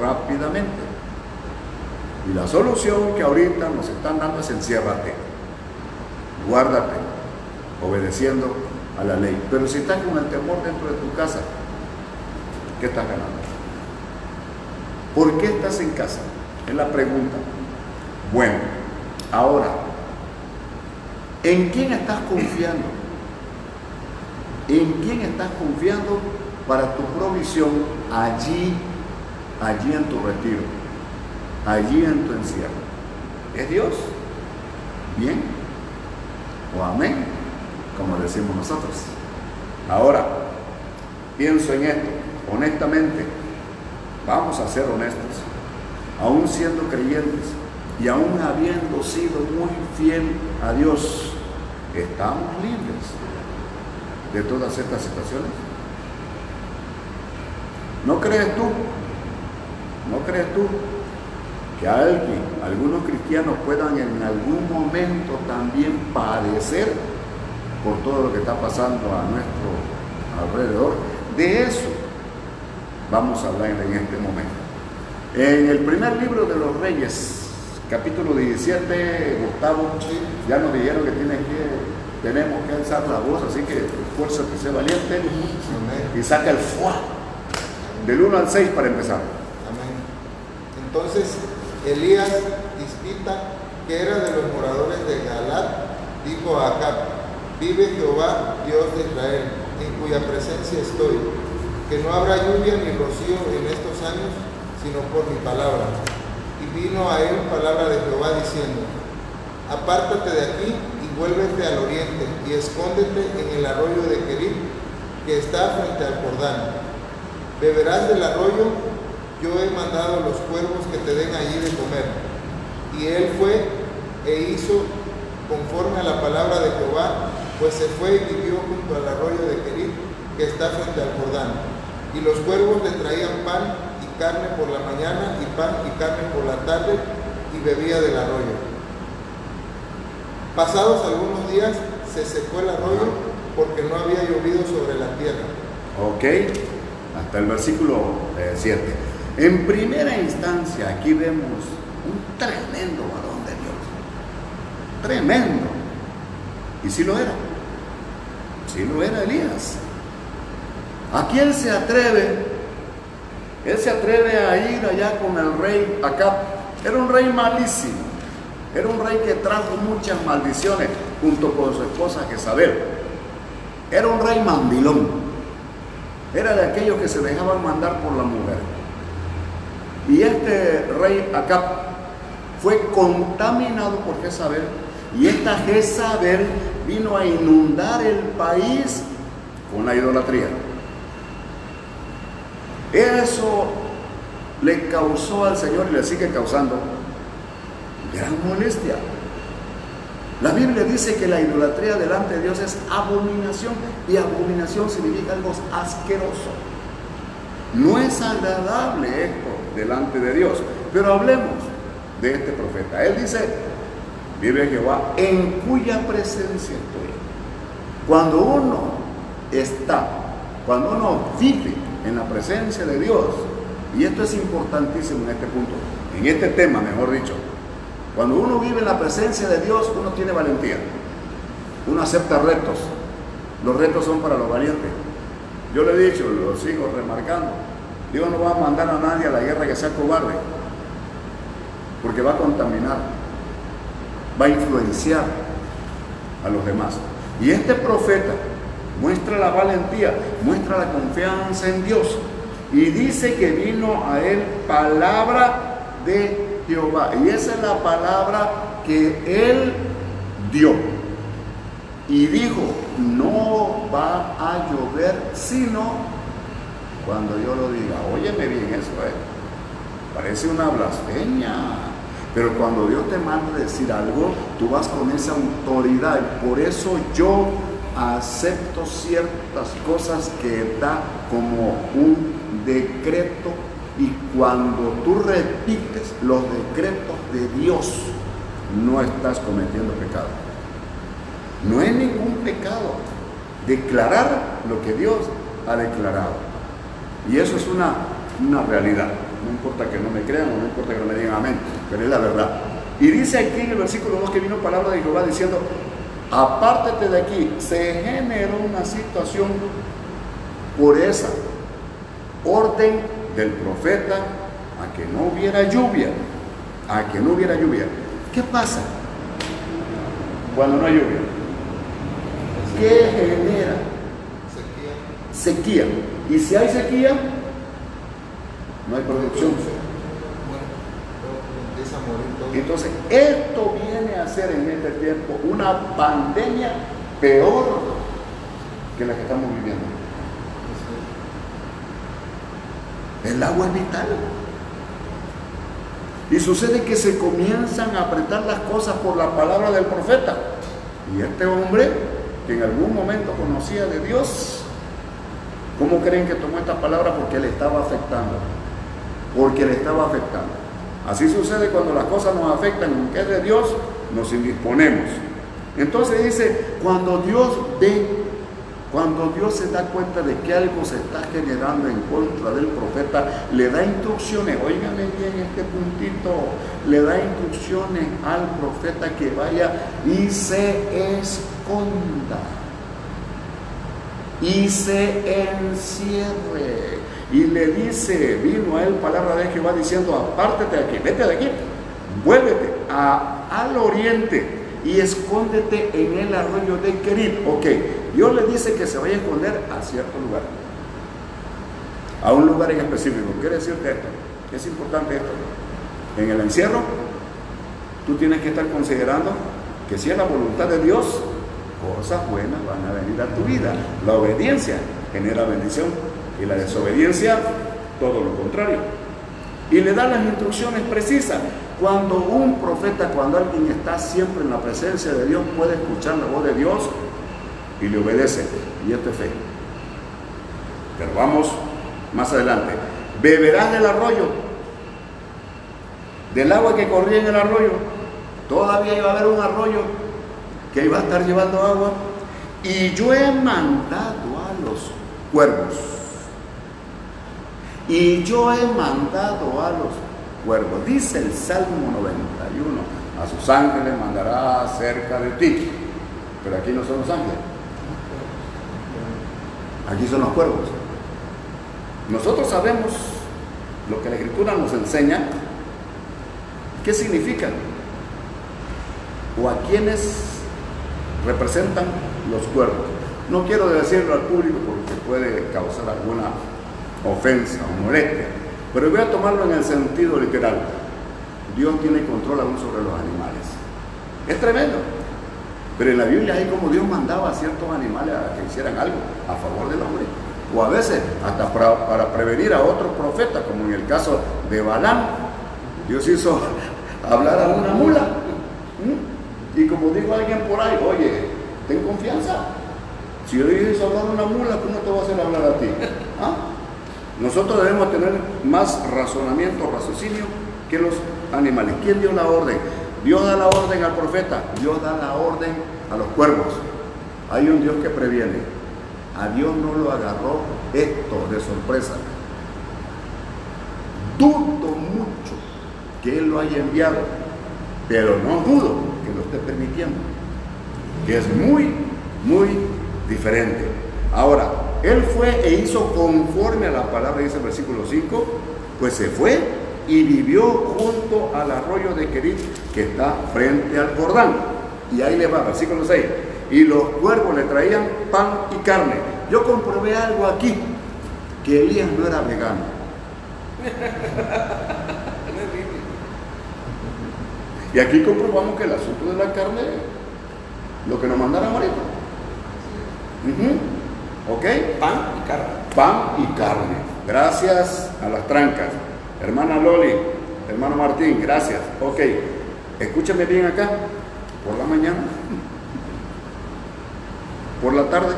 rápidamente. Y la solución que ahorita nos están dando es enciérrate, guárdate, obedeciendo a la ley. Pero si estás con el temor dentro de tu casa, ¿qué estás ganando? ¿Por qué estás en casa? Es la pregunta. Bueno, ahora, ¿en quién estás confiando? ¿En quién estás confiando para tu provisión allí, allí en tu retiro, allí en tu encierro? ¿Es Dios? ¿Bien? ¿O amén? Como decimos nosotros. Ahora, pienso en esto, honestamente, vamos a ser honestos, aún siendo creyentes y aún habiendo sido muy fiel a Dios, estamos libres de todas estas situaciones. ¿No crees tú? ¿No crees tú que alguien, algunos cristianos puedan en algún momento también padecer por todo lo que está pasando a nuestro alrededor. De eso vamos a hablar en este momento. En el primer libro de los Reyes, capítulo 17, Gustavo, ya nos dijeron que, tiene que tenemos que alzar la voz, así que fuerza que sea valiente y saca el fuá. Del 1 al 6 para empezar. Amén. Entonces, Elías Tispita, que era de los moradores de Galat, dijo a Acab, vive Jehová, Dios de Israel, en cuya presencia estoy, que no habrá lluvia ni rocío en estos años, sino por mi palabra. Y vino a él palabra de Jehová diciendo, apártate de aquí vuélvete al oriente y escóndete en el arroyo de Querib, que está frente al Jordán. Beberás del arroyo, yo he mandado los cuervos que te den allí de comer. Y él fue e hizo conforme a la palabra de Jehová, pues se fue y vivió junto al arroyo de Querib, que está frente al Jordán. Y los cuervos le traían pan y carne por la mañana y pan y carne por la tarde, y bebía del arroyo. Pasados algunos días se secó el arroyo porque no había llovido sobre la tierra. Ok, hasta el versículo 7. Eh, en primera instancia, aquí vemos un tremendo varón de Dios. Tremendo. Y si lo era. Si lo era Elías. ¿A quién se atreve? Él se atreve a ir allá con el rey acá. Era un rey malísimo. Era un rey que trajo muchas maldiciones junto con su esposa Jezabel. Era un rey mandilón. Era de aquellos que se dejaban mandar por la mujer. Y este rey acá fue contaminado por Jezabel. Y esta Jezabel vino a inundar el país con la idolatría. Eso le causó al Señor y le sigue causando gran molestia. La Biblia dice que la idolatría delante de Dios es abominación y abominación significa algo asqueroso. No es agradable esto delante de Dios. Pero hablemos de este profeta. Él dice, vive Jehová en cuya presencia estoy. Cuando uno está, cuando uno vive en la presencia de Dios, y esto es importantísimo en este punto, en este tema, mejor dicho, cuando uno vive en la presencia de Dios, uno tiene valentía, uno acepta retos, los retos son para los valientes. Yo le he dicho, lo sigo remarcando, Dios no va a mandar a nadie a la guerra que sea cobarde, porque va a contaminar, va a influenciar a los demás. Y este profeta muestra la valentía, muestra la confianza en Dios y dice que vino a él palabra de Jehová. Y esa es la palabra que él dio. Y dijo, no va a llover sino cuando yo lo diga. Óyeme bien eso, ¿eh? Parece una blasfemia. Pero cuando Dios te manda decir algo, tú vas con esa autoridad. Y por eso yo acepto ciertas cosas que da como un decreto. Y cuando tú repites los decretos de Dios, no estás cometiendo pecado. No es ningún pecado declarar lo que Dios ha declarado. Y eso es una, una realidad. No importa que no me crean o no importa que no me digan amén, pero es la verdad. Y dice aquí en el versículo 2 que vino palabra de Jehová diciendo, apártate de aquí. Se generó una situación por esa orden del profeta a que no hubiera lluvia, a que no hubiera lluvia. ¿Qué pasa cuando no hay lluvia? ¿Qué genera? Sequía. Y si hay sequía, no hay producción. Entonces, esto viene a ser en este tiempo una pandemia peor que la que estamos viviendo. El agua es vital. Y sucede que se comienzan a apretar las cosas por la palabra del profeta. Y este hombre, que en algún momento conocía de Dios, ¿cómo creen que tomó esta palabra? Porque le estaba afectando porque le estaba afectando. Así sucede cuando las cosas nos afectan, aunque es de Dios, nos indisponemos. Entonces dice, cuando Dios ve Cuando Dios se da cuenta de que algo se está generando en contra del profeta, le da instrucciones, oígame bien este puntito, le da instrucciones al profeta que vaya y se esconda y se encierre. Y le dice, vino a él palabra de Jehová diciendo, apártate de aquí, vete de aquí, vuélvete al oriente y escóndete en el arroyo de Kerit. Ok, Dios le dice que se vaya a esconder a cierto lugar, a un lugar en específico. Quiere decirte esto, es importante esto. En el encierro, tú tienes que estar considerando que si es la voluntad de Dios, cosas buenas van a venir a tu vida. La obediencia genera bendición y la desobediencia todo lo contrario. Y le da las instrucciones precisas. Cuando un profeta, cuando alguien está siempre en la presencia de Dios, puede escuchar la voz de Dios y le obedece. Y esto es fe. Pero vamos más adelante. Beberás del arroyo, del agua que corría en el arroyo. Todavía iba a haber un arroyo que iba a estar llevando agua. Y yo he mandado a los cuervos. Y yo he mandado a los cuervos. Dice el Salmo 91, a sus ángeles mandará cerca de ti. Pero aquí no son los ángeles. Aquí son los cuervos. Nosotros sabemos lo que la Escritura nos enseña, qué significan o a quienes representan los cuervos. No quiero decirlo al público porque puede causar alguna ofensa o molestia, pero voy a tomarlo en el sentido literal. Dios tiene control aún sobre los animales. Es tremendo. Pero en la Biblia hay como Dios mandaba a ciertos animales a que hicieran algo a favor del hombre. O a veces hasta para, prevenir a otros profetas, como en el caso de Balán. Dios hizo hablar a una mula. Y como dijo alguien por ahí, oye, ten confianza. Si yo dije hablar a una mula, ¿cómo te va a hacer hablar a ti? ¿Ah? Nosotros debemos tener más razonamiento, raciocinio que los animales. ¿Quién dio la orden? Dios da la orden al profeta, Dios da la orden a los cuervos. Hay un Dios que previene. A Dios no lo agarró esto de sorpresa. Dudo mucho que Él lo haya enviado, pero no dudo que lo esté permitiendo. Que es muy, muy diferente. Ahora, Él fue e hizo conforme a la palabra, dice el versículo 5, pues se fue y vivió junto al arroyo de Querit que está frente al Jordán. Y ahí le va, versículo 6. Y los cuervos le traían pan y carne. Yo comprobé algo aquí, que Elías no era vegano. y aquí comprobamos que el asunto de la carne, lo que nos mandaron ahorita. ¿Ok? Pan y carne. Pan y carne. Gracias a las trancas. Hermana Loli, hermano Martín, gracias. Ok, escúchame bien acá. Por la mañana, por la tarde,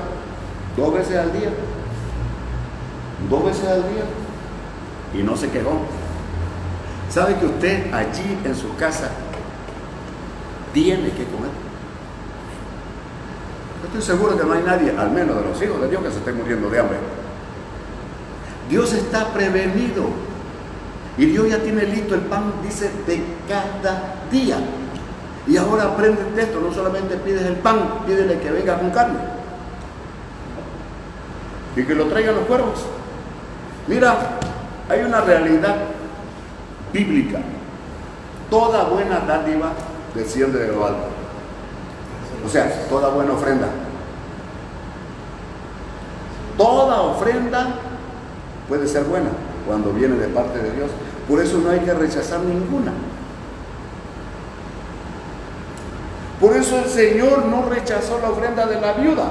dos veces al día. Dos veces al día. Y no se quejó. ¿Sabe que usted allí en su casa tiene que comer? Estoy seguro que no hay nadie, al menos de los hijos de Dios, que se esté muriendo de hambre. Dios está prevenido y Dios ya tiene listo el pan, dice, de cada día. Y ahora aprende esto, no solamente pides el pan, pídele que venga con carne. Y que lo traigan los cuervos. Mira, hay una realidad bíblica. Toda buena dádiva desciende de lo alto. O sea, toda buena ofrenda. Toda ofrenda puede ser buena cuando viene de parte de Dios. Por eso no hay que rechazar ninguna. Por eso el Señor no rechazó la ofrenda de la viuda,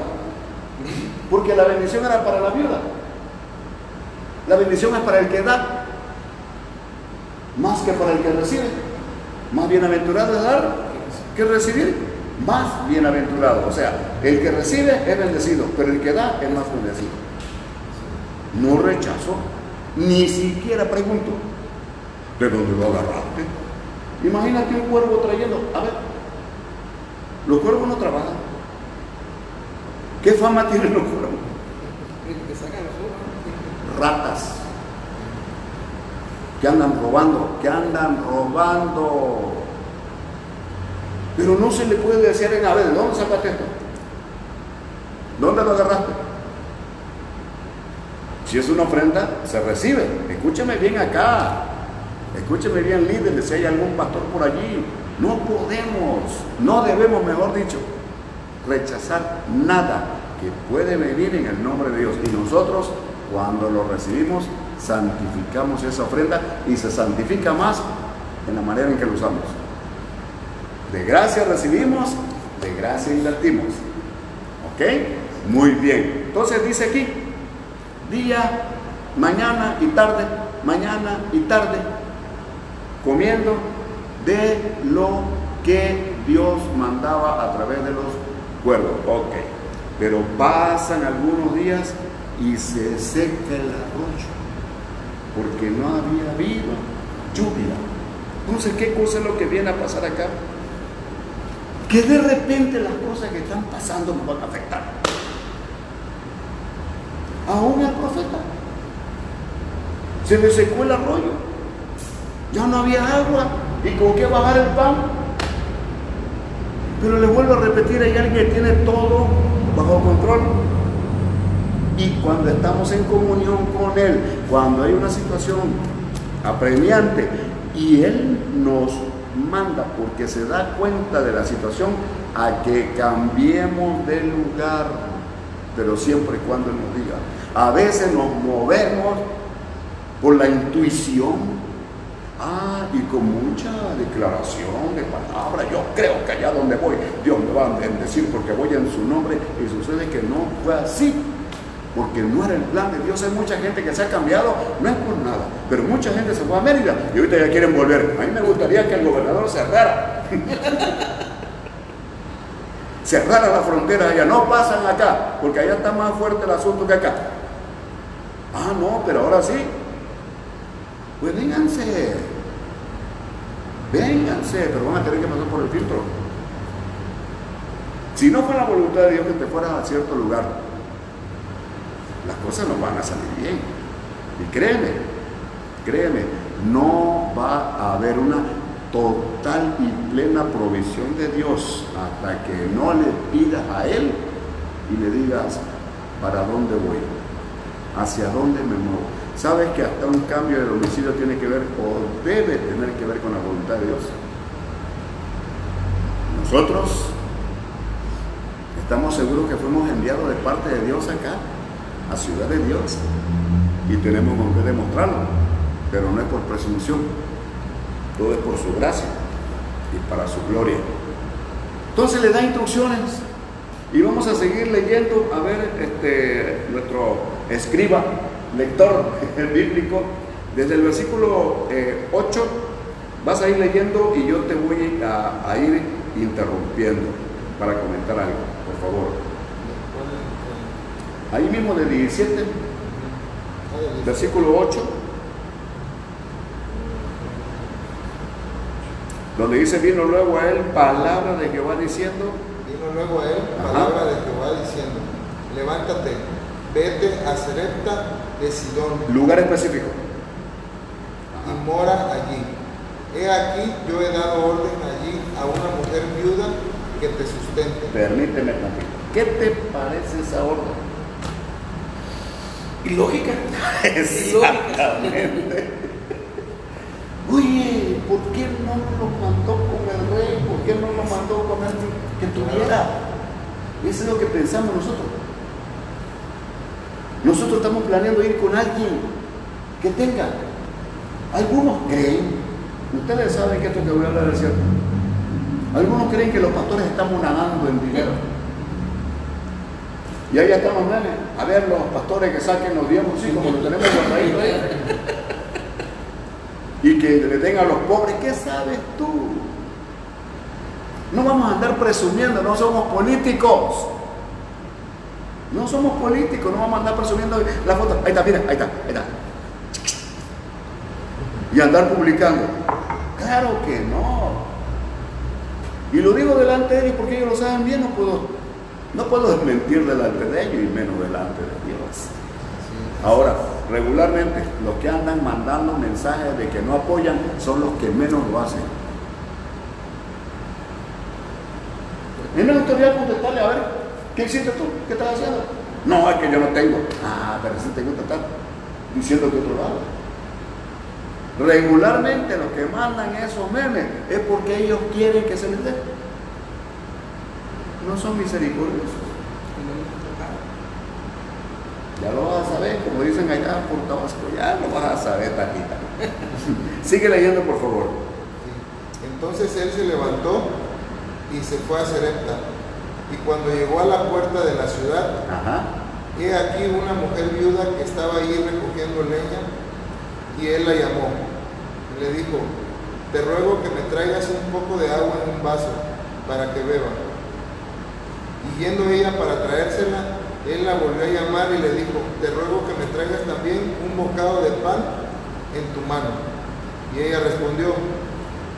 porque la bendición era para la viuda. La bendición es para el que da, más que para el que recibe. Más bienaventurado es dar que recibir, más bienaventurado. O sea, el que recibe es bendecido, pero el que da es más bendecido. No rechazó. Ni siquiera pregunto, ¿de dónde lo agarraste? Imagínate un cuervo trayendo, a ver, los cuervos no trabajan. ¿Qué fama tienen los cuervos? Ratas. Que andan robando, que andan robando. Pero no se le puede decir en Abel, ¿dónde sacaste esto? ¿Dónde lo agarraste? Si es una ofrenda, se recibe. Escúcheme bien acá. Escúcheme bien, líderes, si hay algún pastor por allí. No podemos, no debemos, mejor dicho, rechazar nada que puede venir en el nombre de Dios. Y nosotros, cuando lo recibimos, santificamos esa ofrenda y se santifica más en la manera en que lo usamos. De gracia recibimos, de gracia invertimos. ¿Ok? Muy bien. Entonces dice aquí, día, mañana y tarde, mañana y tarde, comiendo de lo que Dios mandaba a través de los cuervos. Ok. Pero pasan algunos días y se seca el arroyo porque no había habido lluvia. Entonces, ¿qué cosa es lo que viene a pasar acá? Que de repente las cosas que están pasando nos van a afectar. Aún el profeta. Se le secó el arroyo. Ya no había agua. ¿Y con qué bajar el pan? Pero le vuelvo a repetir, hay alguien que tiene todo bajo control. Y cuando estamos en comunión con Él, cuando hay una situación apremiante y Él nos manda porque se da cuenta de la situación a que cambiemos de lugar, pero siempre y cuando Él nos diga. A veces nos movemos por la intuición, Ah, y con mucha declaración de palabra, yo creo que allá donde voy, Dios me va a bendecir porque voy en su nombre. Y sucede que no fue así, porque no era el plan de Dios. Hay mucha gente que se ha cambiado, no es por nada, pero mucha gente se fue a Mérida y ahorita ya quieren volver. A mí me gustaría que el gobernador cerrara. cerrara la frontera allá, no pasan acá, porque allá está más fuerte el asunto que acá. Ah, no, pero ahora sí, pues vénganse. Vénganse, pero van a tener que pasar por el filtro. Si no fue la voluntad de Dios que te fueras a cierto lugar, las cosas no van a salir bien. Y créeme, créeme, no va a haber una total y plena provisión de Dios hasta que no le pidas a Él y le digas, ¿para dónde voy? ¿Hacia dónde me muevo? ¿Sabes que hasta un cambio de domicilio tiene que ver o debe tener que ver con la voluntad de Dios? Nosotros estamos seguros que fuimos enviados de parte de Dios acá, a Ciudad de Dios, y tenemos que demostrarlo, pero no es por presunción, todo es por su gracia y para su gloria. Entonces le da instrucciones y vamos a seguir leyendo, a ver, este, nuestro escriba lector bíblico, desde el versículo 8 eh, vas a ir leyendo y yo te voy a, ir interrumpiendo para comentar algo, por favor. Ahí mismo de 17, versículo 8, donde dice, vino luego a él palabra de Jehová diciendo, vino luego a él palabra de Jehová diciendo, levántate, vete a Serepta de Sidón. Lugar específico. Y mora allí. He aquí, yo he dado orden allí a una mujer viuda que te sustente. Permíteme también. ¿Qué te parece esa orden? Y lógica. Exactamente. Oye, ¿por qué no lo mandó con el rey? ¿Por qué no lo mandó con alguien que tuviera? Eso es lo que pensamos nosotros. Nosotros estamos planeando ir con alguien que tenga. Algunos creen, ustedes saben que esto que voy a hablar es cierto. Algunos creen que los pastores estamos nadando en dinero. Y ahí estamos, nene, a ver los pastores que saquen los diezmos, sí, como lo tenemos guardadito ahí. Y que le den a los pobres, ¿qué sabes tú? No vamos a andar presumiendo, no somos políticos. No somos políticos, no vamos a andar presumiendo la foto. Ahí está, mira, ahí está, ahí está. Y andar publicando. Claro que no. Y lo digo delante de ellos porque ellos lo saben bien, no puedo No puedo mentir delante de ellos y menos delante de Dios. Ahora, regularmente los que andan mandando mensajes de que no apoyan son los que menos lo hacen. Es mi autoridad contestarle, a ver, ¿qué hiciste tú? ¿Qué estás haciendo? No, es que yo no tengo. Ah, pero sí tengo que estar diciendo que otro lado. Regularmente los que mandan esos memes es porque ellos quieren que se les dé. No son misericordiosos. Ya lo vas a saber, como dicen allá por Tabasco, ya lo vas a saber, Tatita. Sigue leyendo, por favor. Entonces él se levantó y se fue a Serepta. Y cuando llegó a la puerta de la ciudad, he aquí una mujer viuda que estaba ahí recogiendo leña, y él la llamó. Y le dijo, te ruego que me traigas un poco de agua en un vaso para que beba. Y yendo ella para traérsela, él la volvió a llamar y le dijo, te ruego que me traigas también un bocado de pan en tu mano. Y ella respondió,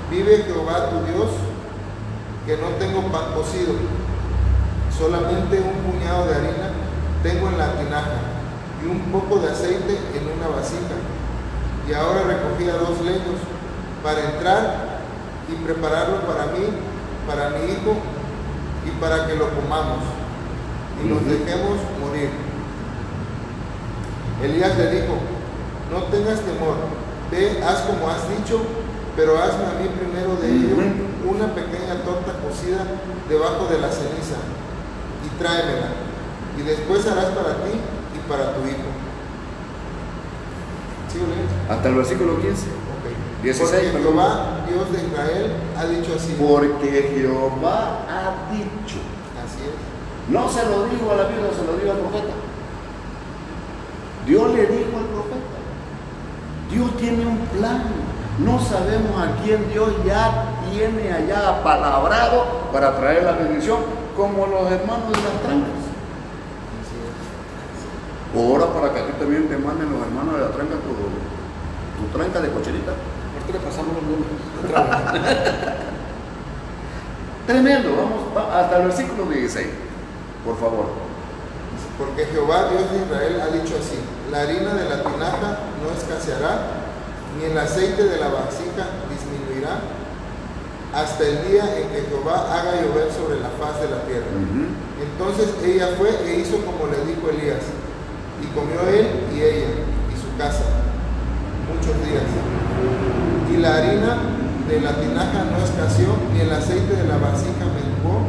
vive Jehová tu Dios, que no tengo pan cocido, solamente un puñado de harina tengo en la tinaja y un poco de aceite en una vasija. Y ahora recogía dos leños para entrar y prepararlo para mí, para mi hijo y para que lo comamos y nos dejemos morir. Elías le dijo, no tengas temor, ve, haz como has dicho, pero hazme a mí primero de ello una pequeña torta cocida debajo de la ceniza y tráemela, y después harás para ti y para tu hijo. Hasta el versículo 15. 16, Porque Jehová, Dios de Israel, ha dicho así. Porque Jehová ha dicho. No se lo digo a la Biblia, se lo digo al profeta. Dios le dijo al profeta. Dios tiene un plan. No sabemos a quién Dios ya tiene allá palabrado para traer la bendición, como los hermanos de las trancas. Ora para que a ti también te manden los hermanos de la tranca tu, tu tranca de cocherita. qué le pasamos los números. Tremendo, vamos hasta el versículo 16 por favor. Porque Jehová, Dios de Israel, ha dicho así, la harina de la tinaja no escaseará, ni el aceite de la vasija disminuirá, hasta el día en que Jehová haga llover sobre la faz de la tierra. Entonces ella fue e hizo como le dijo Elías, y comió él y ella, y su casa, muchos días. Y la harina de la tinaja no escaseó, ni el aceite de la vasija menguó,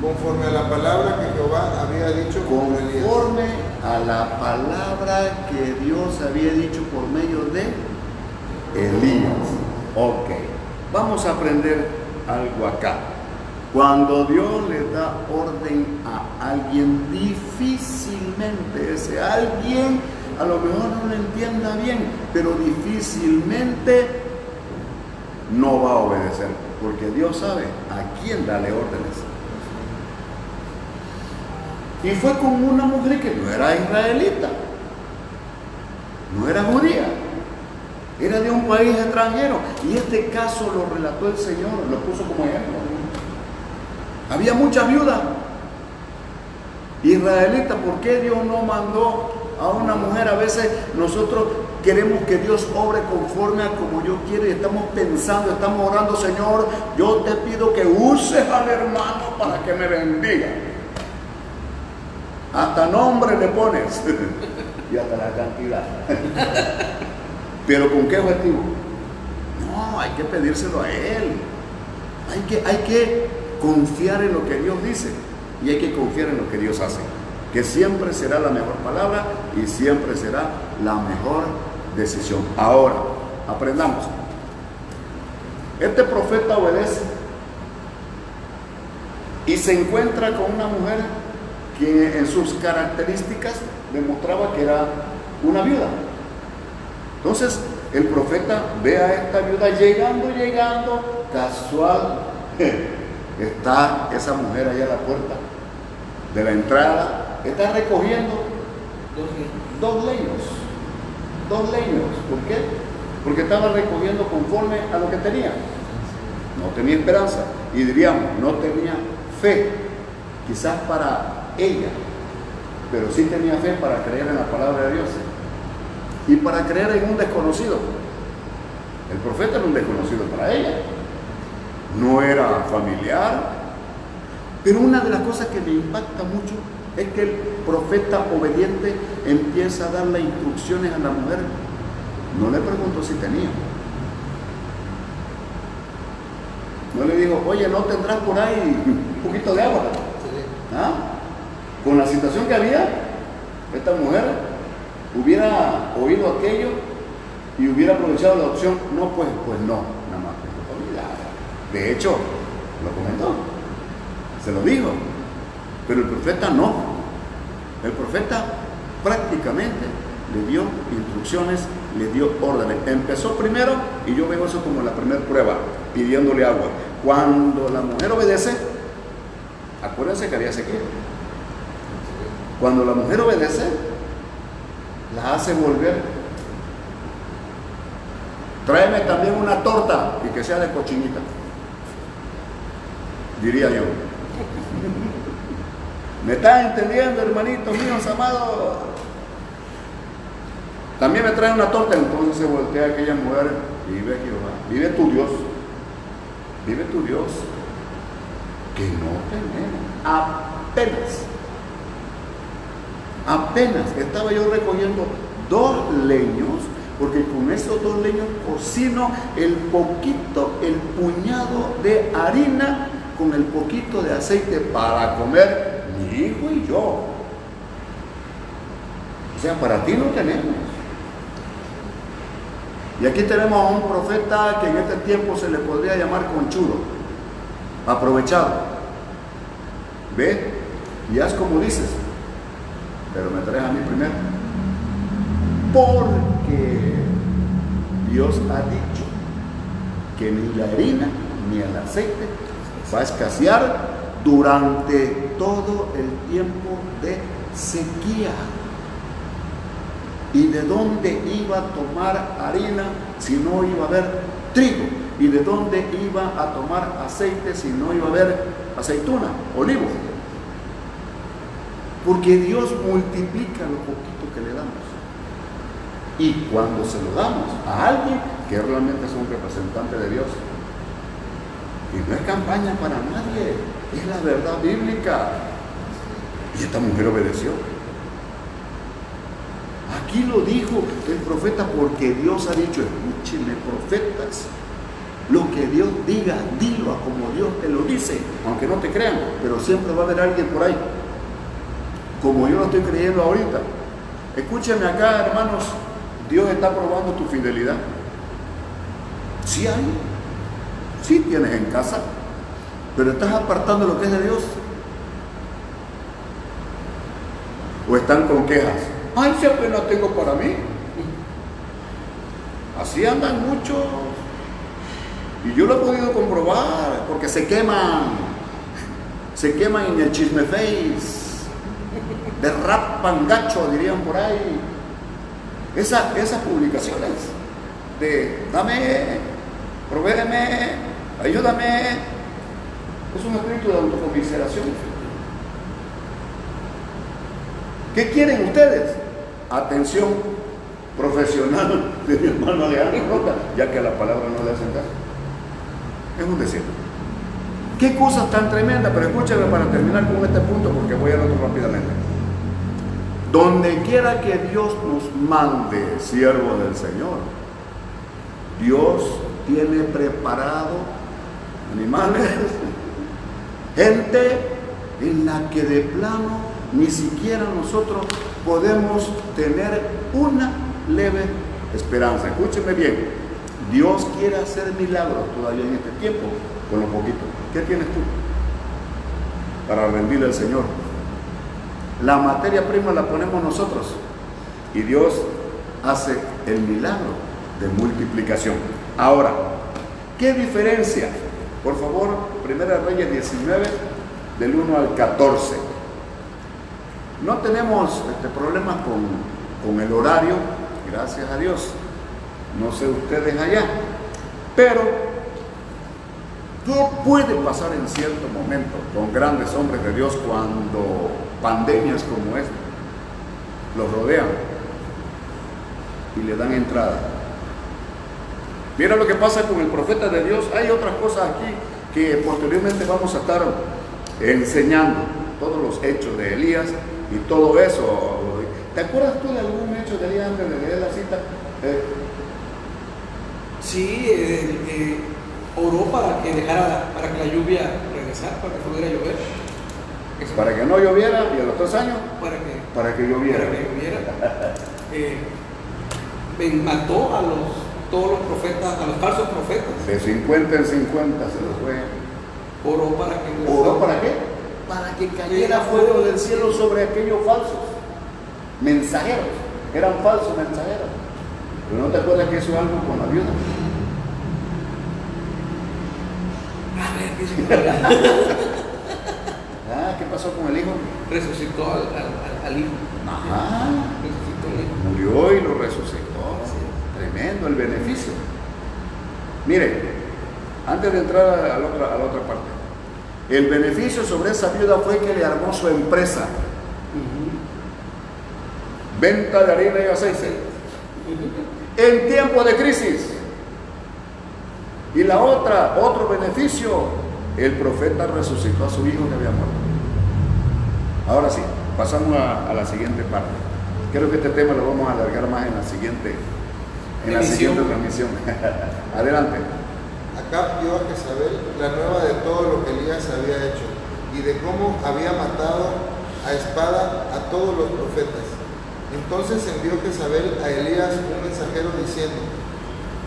conforme a la palabra que Jehová había dicho conforme a la palabra que Dios había dicho por medio de Elías. Ok, vamos a aprender algo acá. Cuando Dios le da orden a alguien, difícilmente ese alguien a lo mejor no lo entienda bien, pero difícilmente no va a obedecer, porque Dios sabe a quién darle órdenes. Y fue con una mujer que no era israelita, no era judía, era de un país extranjero. Y este caso lo relató el Señor, lo puso como ejemplo. Había muchas viudas israelitas. ¿Por qué Dios no mandó a una mujer? A veces nosotros queremos que Dios obre conforme a como yo quiero y estamos pensando, estamos orando, Señor, yo te pido que uses al hermano para que me bendiga. Hasta nombre le pones. y hasta la cantidad. Pero ¿con qué objetivo? No, hay que pedírselo a Él. Hay que, hay que confiar en lo que Dios dice y hay que confiar en lo que Dios hace. Que siempre será la mejor palabra y siempre será la mejor decisión. Ahora, aprendamos. Este profeta obedece y se encuentra con una mujer quien en sus características demostraba que era una viuda. Entonces, el profeta ve a esta viuda llegando, llegando, casual. Está esa mujer allá a la puerta de la entrada, está recogiendo dos leños. Dos leños. ¿Por qué? Porque estaba recogiendo conforme a lo que tenía. No tenía esperanza. Y diríamos, no tenía fe. Quizás para ella, pero sí tenía fe para creer en la palabra de Dios y para creer en un desconocido. El profeta era un desconocido para ella, no era familiar, pero una de las cosas que me impacta mucho es que el profeta obediente empieza a darle instrucciones a la mujer. No le preguntó si tenía. No le dijo, oye, ¿no tendrás por ahí un poquito de agua? ¿Ah? Con la situación que había, esta mujer hubiera oído aquello y hubiera aprovechado la opción, no, pues, pues no, nada más. De hecho, lo comentó, se lo dijo, pero el profeta no. El profeta prácticamente le dio instrucciones, le dio órdenes. Empezó primero, y yo veo eso como la primera prueba, pidiéndole agua. Cuando la mujer obedece, acuérdense que había sequía. Cuando la mujer obedece, la hace volver. Tráeme también una torta y que sea de cochinita, diría yo. ¿Me estás entendiendo, hermanitos míos amados? También me trae una torta, entonces se voltea aquella mujer y vive Jehová, vive tu Dios, vive tu Dios, que no tenemos, apenas, apenas estaba yo recogiendo dos leños, porque con esos dos leños cocino el poquito, el puñado de harina con el poquito de aceite para comer mi hijo y yo. O sea, para ti no tenemos. Y aquí tenemos a un profeta que en este tiempo se le podría llamar conchudo, aprovechado. Ve y haz como dices, pero me traes a mí primero. Porque Dios ha dicho que ni la harina ni el aceite va a escasear durante todo el tiempo de sequía. ¿Y de dónde iba a tomar harina si no iba a haber trigo? ¿Y de dónde iba a tomar aceite si no iba a haber aceituna, olivo? Porque Dios multiplica lo poquito que le damos. Y cuando se lo damos a alguien que realmente es un representante de Dios, y no es campaña para nadie, es la verdad bíblica. Y esta mujer obedeció. Aquí lo dijo el profeta porque Dios ha dicho, escúchenme profetas, lo que Dios diga, dilo a como Dios te lo dice, aunque no te crean, pero siempre va a haber alguien por ahí, como yo lo estoy creyendo ahorita. Escúchenme acá, hermanos, Dios está probando tu fidelidad. Si hay, sí tienes en casa, pero estás apartando lo que es de Dios. O están con quejas. Ay, si apenas tengo para mí. Así andan muchos. Y yo lo he podido comprobar porque se queman. Se queman en el chisme face. Derrapan gacho, dirían por ahí. Esa, esas publicaciones de dame, provéeme, ayúdame. Es un espíritu de autocomiseración. ¿Qué quieren ustedes? Atención profesional de mi hermano Alejandro Rota, ya que a la palabra no le hacen caso. Es un decir. Qué cosas tan tremendas, pero escúchame para terminar con este punto, porque voy a otro rápidamente. Donde quiera que Dios nos mande, siervo del Señor, Dios tiene preparado animales, gente en la que de plano ni siquiera nosotros podemos tener una leve esperanza. Escúcheme bien, Dios quiere hacer milagros todavía en este tiempo con lo poquito. ¿Qué tienes tú para rendirle al Señor? La materia prima la ponemos nosotros y Dios hace el milagro de multiplicación. Ahora, ¿qué diferencia? Por favor, Primera Reyes 19, del 1 al 14. No tenemos este, problemas con, con el horario, gracias a Dios. No sé ustedes allá. Pero ¿Qué puede pasar en cierto momento con grandes hombres de Dios cuando pandemias como esta los rodean y le dan entrada? Mira lo que pasa con el profeta de Dios. Hay otras cosas aquí que posteriormente vamos a estar enseñando. Todos los hechos de Elías y todo eso. ¿Te acuerdas tú de algún hecho de Elías antes de leer la cita? Eh, Sí, eh, eh, oró para que dejara, para que la lluvia regresara, para que pudiera llover. Eso- para que no lloviera y a los tres años, para que, para que lloviera. para que lloviera. Eh, mató a los, todos los profetas, a los falsos profetas. De 50 en 50 se los fue. Oró para que ¿Oró para qué? Para que cayera fuego del cielo sobre aquellos falsos mensajeros. Eran falsos mensajeros. Pero no te acuerdas que hizo algo con la viuda. A ver, ¿qué se Ah, ¿qué pasó con el hijo? Resucitó al, al- hijo. Ajá. Resucitó al hijo. Murió y lo resucitó. Tremendo el beneficio. Mire, antes de entrar a la otra, a la otra parte, el beneficio sobre esa viuda fue que le armó su empresa. Venta de harina y aceite. En tiempo de crisis. Y la otra, otro beneficio, el profeta resucitó a su hijo que había muerto. Ahora sí, pasamos a, a la siguiente parte. Creo que este tema lo vamos a alargar más en la siguiente, en la siguiente transmisión. Adelante. Acá vio a Jezabel la nueva de todo lo que Elías había hecho y de cómo había matado a espada a todos los profetas. Entonces envió Jezabel a Elías un mensajero diciendo,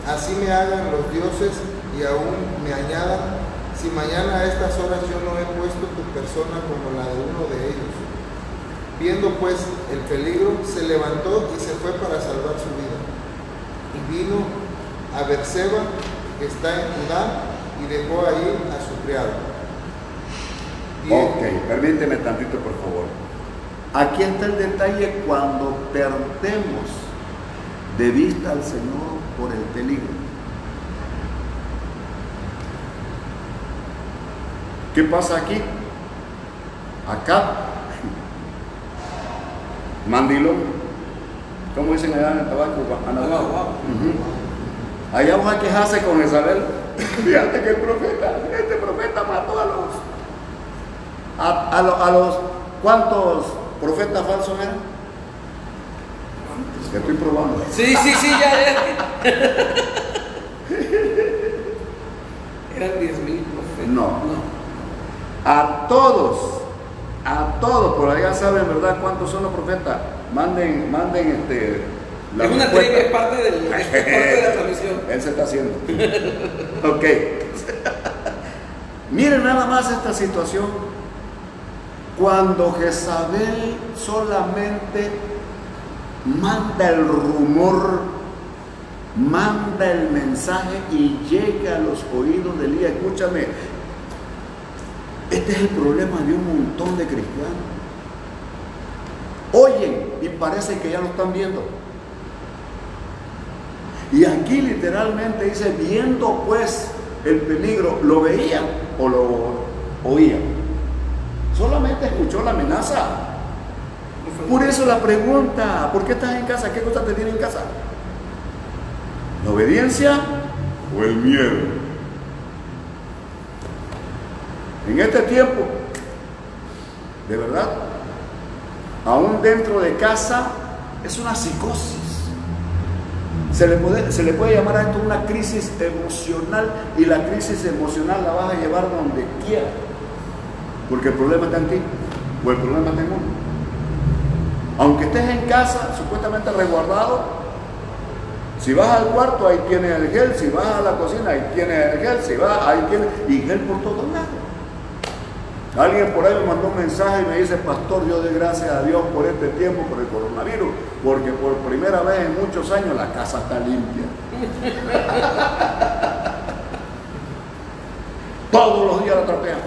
así me hagan los dioses y aún me añadan, si mañana a estas horas yo no he puesto tu persona como la de uno de ellos. Viendo pues el peligro, se levantó y se fue para salvar su vida. Y vino a Berseba, que está en Judá, y dejó allí a su criado. Ok, permíteme tantito por favor. Aquí está el detalle cuando perdemos de vista al Señor por el peligro. ¿Qué pasa aquí? Acá, mandilón, ¿cómo dicen allá en el tabaco? Anahuaco. Anahuaco. Ujú. Allá vamos a quejarse con Isabel. Fíjate que el profeta, este profeta mató a los, a, a lo- a los, ¿cuántos profetas falsos eran? Te estoy probando. Sí, sí, sí, ya, ya. Eran 10 mil profetas. No. no. A todos, a todos, por allá saben, ¿verdad? ¿Cuántos son los profetas? Manden, manden este. la es una trivia, es parte, del, es parte de la transmisión. Él se está haciendo. ok. Miren nada más esta situación. Cuando Jezabel solamente manda el rumor, manda el mensaje y llega a los oídos de Elías. Escúchame, este es el problema de un montón de cristianos. Oyen y parece que ya lo están viendo. Y aquí literalmente dice, viendo pues el peligro, ¿lo veían o lo oían? Solamente escuchó la amenaza. Por eso la pregunta, ¿por qué estás en casa? ¿Qué cosa te tiene en casa? ¿La obediencia o el miedo? En este tiempo, de verdad, aún dentro de casa, es una psicosis. Se le, puede, llamar a esto una crisis emocional y la crisis emocional la vas a llevar donde quiera. Porque el problema está en ti o el problema está en uno. Aunque estés en casa, supuestamente resguardado, si vas al cuarto, ahí tienes el gel, si vas a la cocina, ahí tienes el gel, si vas, ahí tienes, y gel por todos lados. Alguien por ahí me mandó un mensaje y me dice, pastor, yo doy gracias a Dios por este tiempo, por el coronavirus, porque por primera vez en muchos años la casa está limpia. Todos los días la trapean.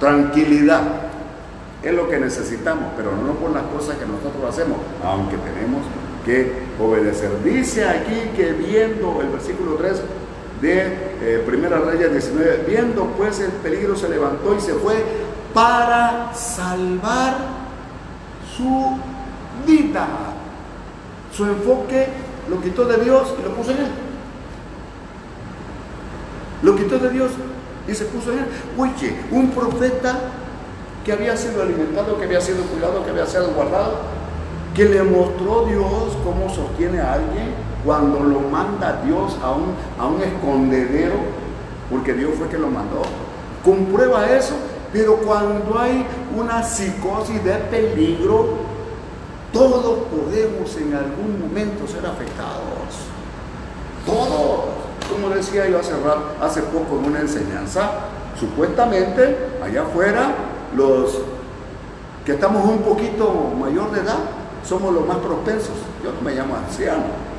Tranquilidad es lo que necesitamos, pero no por las cosas que nosotros hacemos, aunque tenemos que obedecer. Dice aquí que viendo el versículo 3, de eh, Primera Reyes 19. Viendo pues el peligro se levantó y se fue para salvar su vida. Su enfoque lo quitó de Dios y lo puso en él. Lo quitó de Dios y se puso en él. Oye, un profeta que había sido alimentado, que había sido cuidado, que había sido guardado, que le mostró Dios cómo sostiene a alguien cuando lo manda Dios a un, escondedero, porque Dios fue que lo mandó. Comprueba eso, pero cuando hay una psicosis de peligro, todos podemos en algún momento ser afectados. Todos. Como decía yo hace, hace poco en una enseñanza, supuestamente allá afuera los que estamos un poquito mayor de edad somos los más propensos. Yo no me llamo anciano.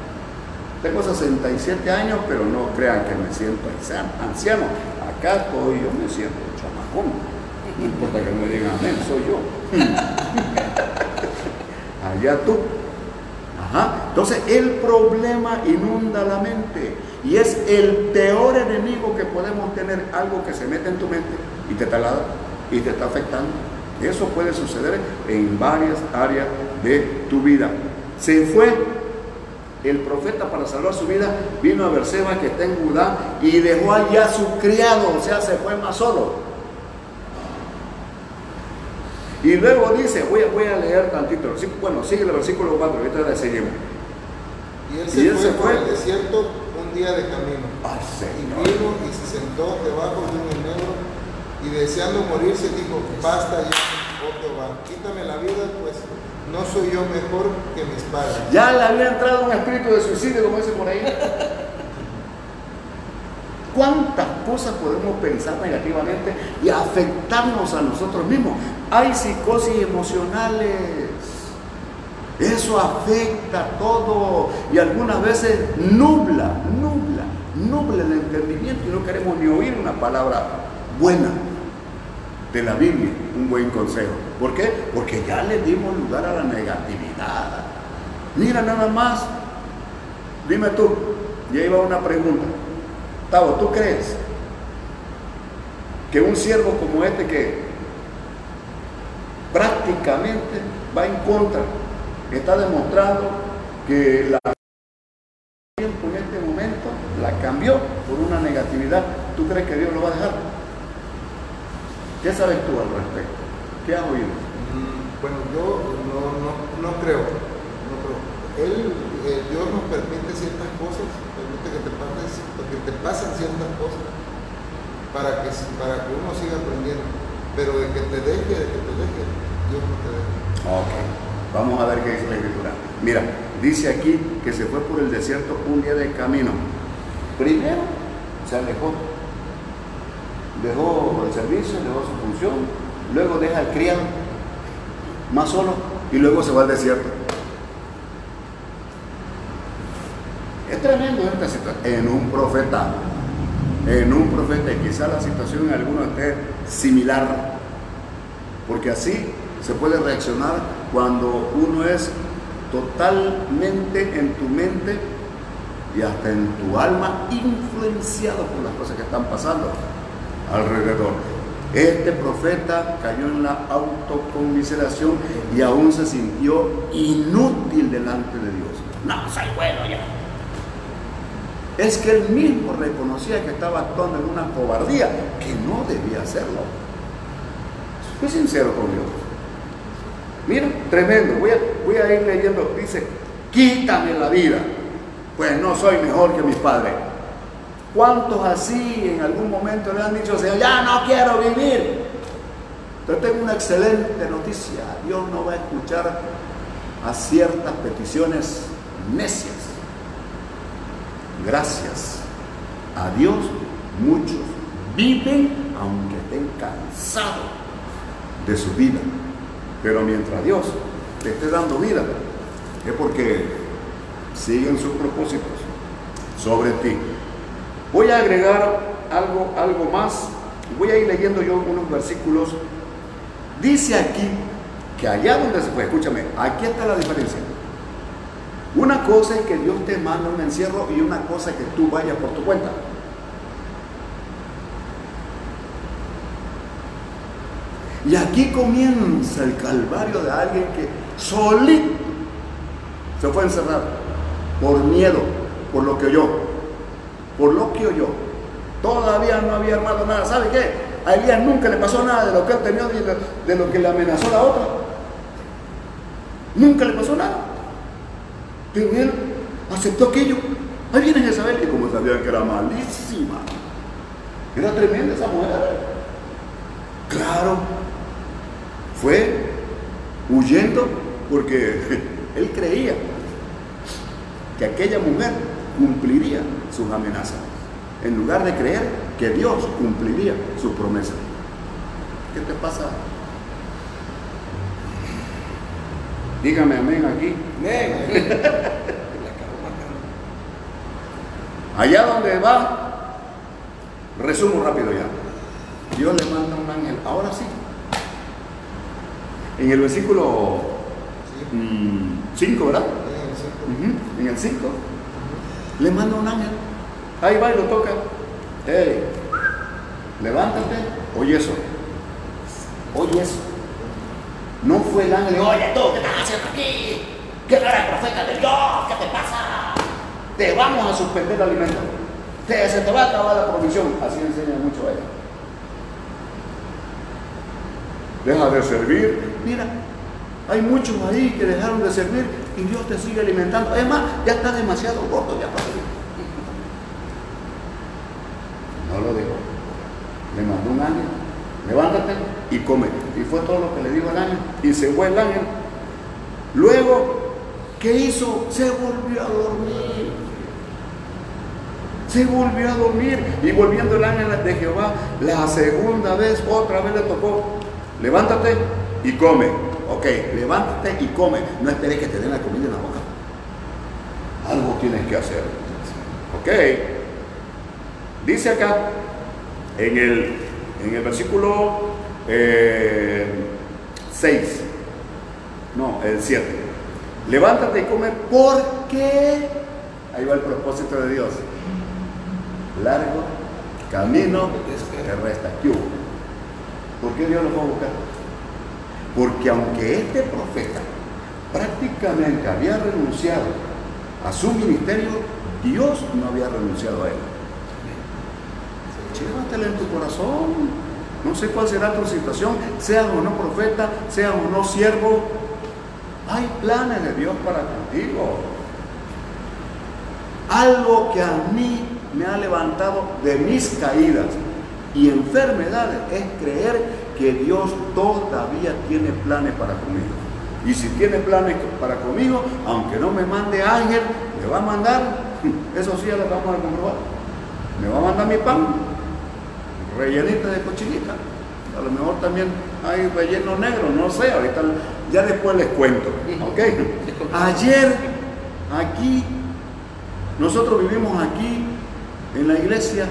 Tengo 67 años, pero no crean que me siento anciano. Acá estoy, yo me siento chamacón. No importa que me digan amén, soy yo. Allá tú. Ajá. Entonces el problema inunda la mente y es el peor enemigo que podemos tener, algo que se mete en tu mente y te taladra y te está afectando. Eso puede suceder en varias áreas de tu vida. Se fue el profeta para salvar su vida, vino a Berseba que está en Judá y dejó allá a su criado, o sea, se fue más solo. Y luego dice, voy a, voy a leer tantito, bueno, sigue el versículo 4, ahorita le seguimos. Y él se, fue, el desierto un día de camino. y vino y se sentó debajo de un enero y deseando morirse dijo, basta ya, oh Jehová, quítame la vida, pues no soy yo mejor que mis padres. Ya le había entrado un espíritu de suicidio, como dice por ahí. ¿Cuántas cosas podemos pensar negativamente y afectarnos a nosotros mismos? Hay psicosis emocionales. Eso afecta todo y algunas veces nubla, nubla, nubla el entendimiento y no queremos ni oír una palabra buena de la Biblia, un buen consejo. ¿Por qué? Porque ya le dimos lugar a la negatividad. Mira nada más, dime tú, ya iba una pregunta. Tavo, ¿tú crees que un siervo como este que prácticamente va en contra, está demostrando que la tiempo en este momento la cambió por una negatividad, ¿tú crees que Dios lo va a dejar? ¿Qué sabes tú al respecto? ¿Qué has oído? Mm, bueno, yo no, creo. Él, eh, Dios nos permite ciertas cosas, permite que te, pases, que te pasen ciertas cosas para que, para que uno siga aprendiendo. Pero de que te deje, de que te deje, Dios no te deja. Ok, vamos a ver qué dice la escritura. Mira, dice aquí que se fue por el desierto un día de camino. Primero se alejó dejó el servicio, dejó su función, luego deja al criado más solo y luego se va al desierto. Es tremendo esta situación. En un profeta, en un profeta, y la situación en alguno esté similar, porque así se puede reaccionar cuando uno es totalmente en tu mente y hasta en tu alma influenciado por las cosas que están pasando alrededor. Este profeta cayó en la autocomiseración y aún se sintió inútil delante de Dios. No, soy bueno ya. Es que él mismo reconocía que estaba actuando en una cobardía que no debía hacerlo. Fui sincero con Dios. Mira, tremendo. Voy a, voy a ir leyendo. Dice, quítame la vida. Pues no soy mejor que mis padres. ¿Cuántos así en algún momento le han dicho, Señor, ya no quiero vivir? Entonces tengo una excelente noticia. Dios no va a escuchar a ciertas peticiones necias. Gracias a Dios, muchos viven aunque estén cansados de su vida. Pero mientras Dios te esté dando vida, es porque siguen sus propósitos sobre ti. Voy a agregar algo, algo más. Voy a ir leyendo yo unos versículos. Dice aquí que allá donde se fue, escúchame, aquí está la diferencia. Una cosa es que Dios te manda un encierro y una cosa es que tú vayas por tu cuenta. Y aquí comienza el calvario de alguien que solito se fue a encerrar por miedo, por lo que oyó por lo que oyó. Todavía no había armado nada. ¿Sabe qué? A Elías nunca le pasó nada de lo que él temió, de, lo que le amenazó la otra. Nunca le pasó nada. Pero él aceptó aquello. Ahí viene Jezabel, y como sabían que era malísima, era tremenda esa mujer. Claro, fue huyendo porque él creía que aquella mujer cumpliría sus amenazas, en lugar de creer que Dios cumpliría sus promesas. ¿Qué te pasa? Dígame amén aquí. Allá donde va, resumo rápido ya. Dios le manda un ángel. Ahora sí. En el versículo 5, ¿verdad? Ujú, En el 5. Le manda un ángel. Ahí va y lo toca. Hey, levántate. Oye eso. Oye eso. No fue el ángel. Oye tú, ¿qué estás haciendo aquí? ¿Qué rara profeta de Dios? ¿Qué te pasa? Te vamos a suspender el alimento. Te, se te va a acabar la provisión. Así enseña mucho a ella. Deja de servir. Mira, hay muchos ahí que dejaron de servir y Dios te sigue alimentando. Además, ya está demasiado gordo ya para. No lo dijo. Le mandó un ángel. Levántate y come. Y fue todo lo que le dijo el ángel. Y se fue el ángel. Luego, ¿qué hizo? Se volvió a dormir. Se volvió a dormir. Y volviendo el ángel de Jehová, la segunda vez, otra vez le tocó. Levántate y come. Ok, levántate y come. No esperes que te den la comida en la boca. Algo tienes que hacer. Ok. Dice acá, en el, en el versículo 6, no, el 7. Levántate y come porque, ahí va el propósito de Dios. Largo camino te resta. ¿Por qué Dios lo va a buscar? Porque aunque este profeta prácticamente había renunciado a su ministerio, Dios no había renunciado a él. Llévatela en tu corazón. No sé cuál será tu situación, seas o no profeta, seas o no siervo. Hay planes de Dios para contigo. Algo que a mí me ha levantado de mis caídas y enfermedades es creer que Dios todavía tiene planes para conmigo. Y si tiene planes para conmigo, aunque no me mande ángel, me va a mandar, eso sí ya lo vamos a comprobar, me va a mandar mi pan, rellenita de cochinita. A lo mejor también hay relleno negro, no sé, ahorita ya después les cuento. ¿ok? Ayer, aquí, nosotros vivimos aquí, en la iglesia,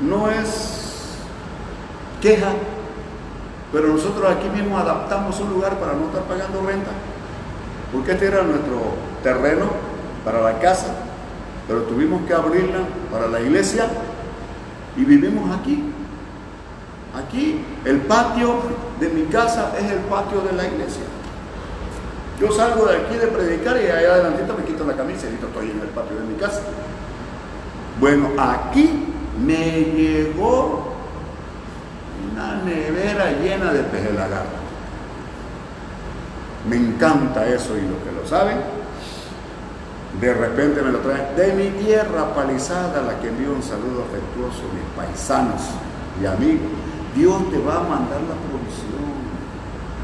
no es queja, pero nosotros aquí mismo adaptamos un lugar para no estar pagando renta, porque este era nuestro terreno para la casa, pero tuvimos que abrirla para la iglesia y vivimos aquí. Aquí el patio de mi casa es el patio de la iglesia. Yo salgo de aquí de predicar y allá adelantito me quito la camisa y estoy en el patio de mi casa. Bueno, aquí me llegó una nevera llena de peje lagarto. Me encanta eso y los que lo saben, de repente me lo traen de mi tierra palizada, la que envío un saludo afectuoso, mis paisanos y amigos. Dios te va a mandar la provisión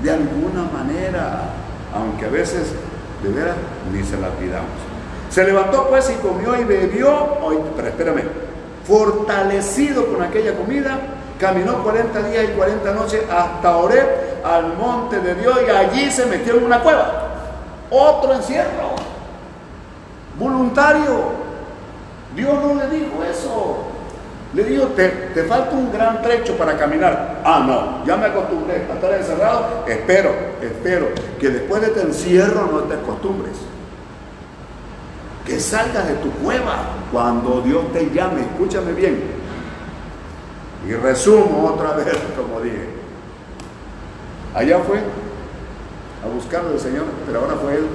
de alguna manera, aunque a veces de veras ni se la pidamos. Se levantó pues y comió y bebió, Oye, pero espérame, fortalecido con aquella comida, caminó 40 días y 40 noches hasta Oreb, al monte de Dios, y allí se metió en una cueva. Otro encierro, voluntario. Dios no le dijo eso. Le dijo, te, te falta un gran trecho para caminar. Ah, no, ya me acostumbré a estar encerrado. Espero, espero que después de este encierro no te acostumbres que salgas de tu cueva cuando Dios te llame. Escúchame bien. Y resumo otra vez, como dije. Allá fue a buscarlo el Señor, pero ahora fue él.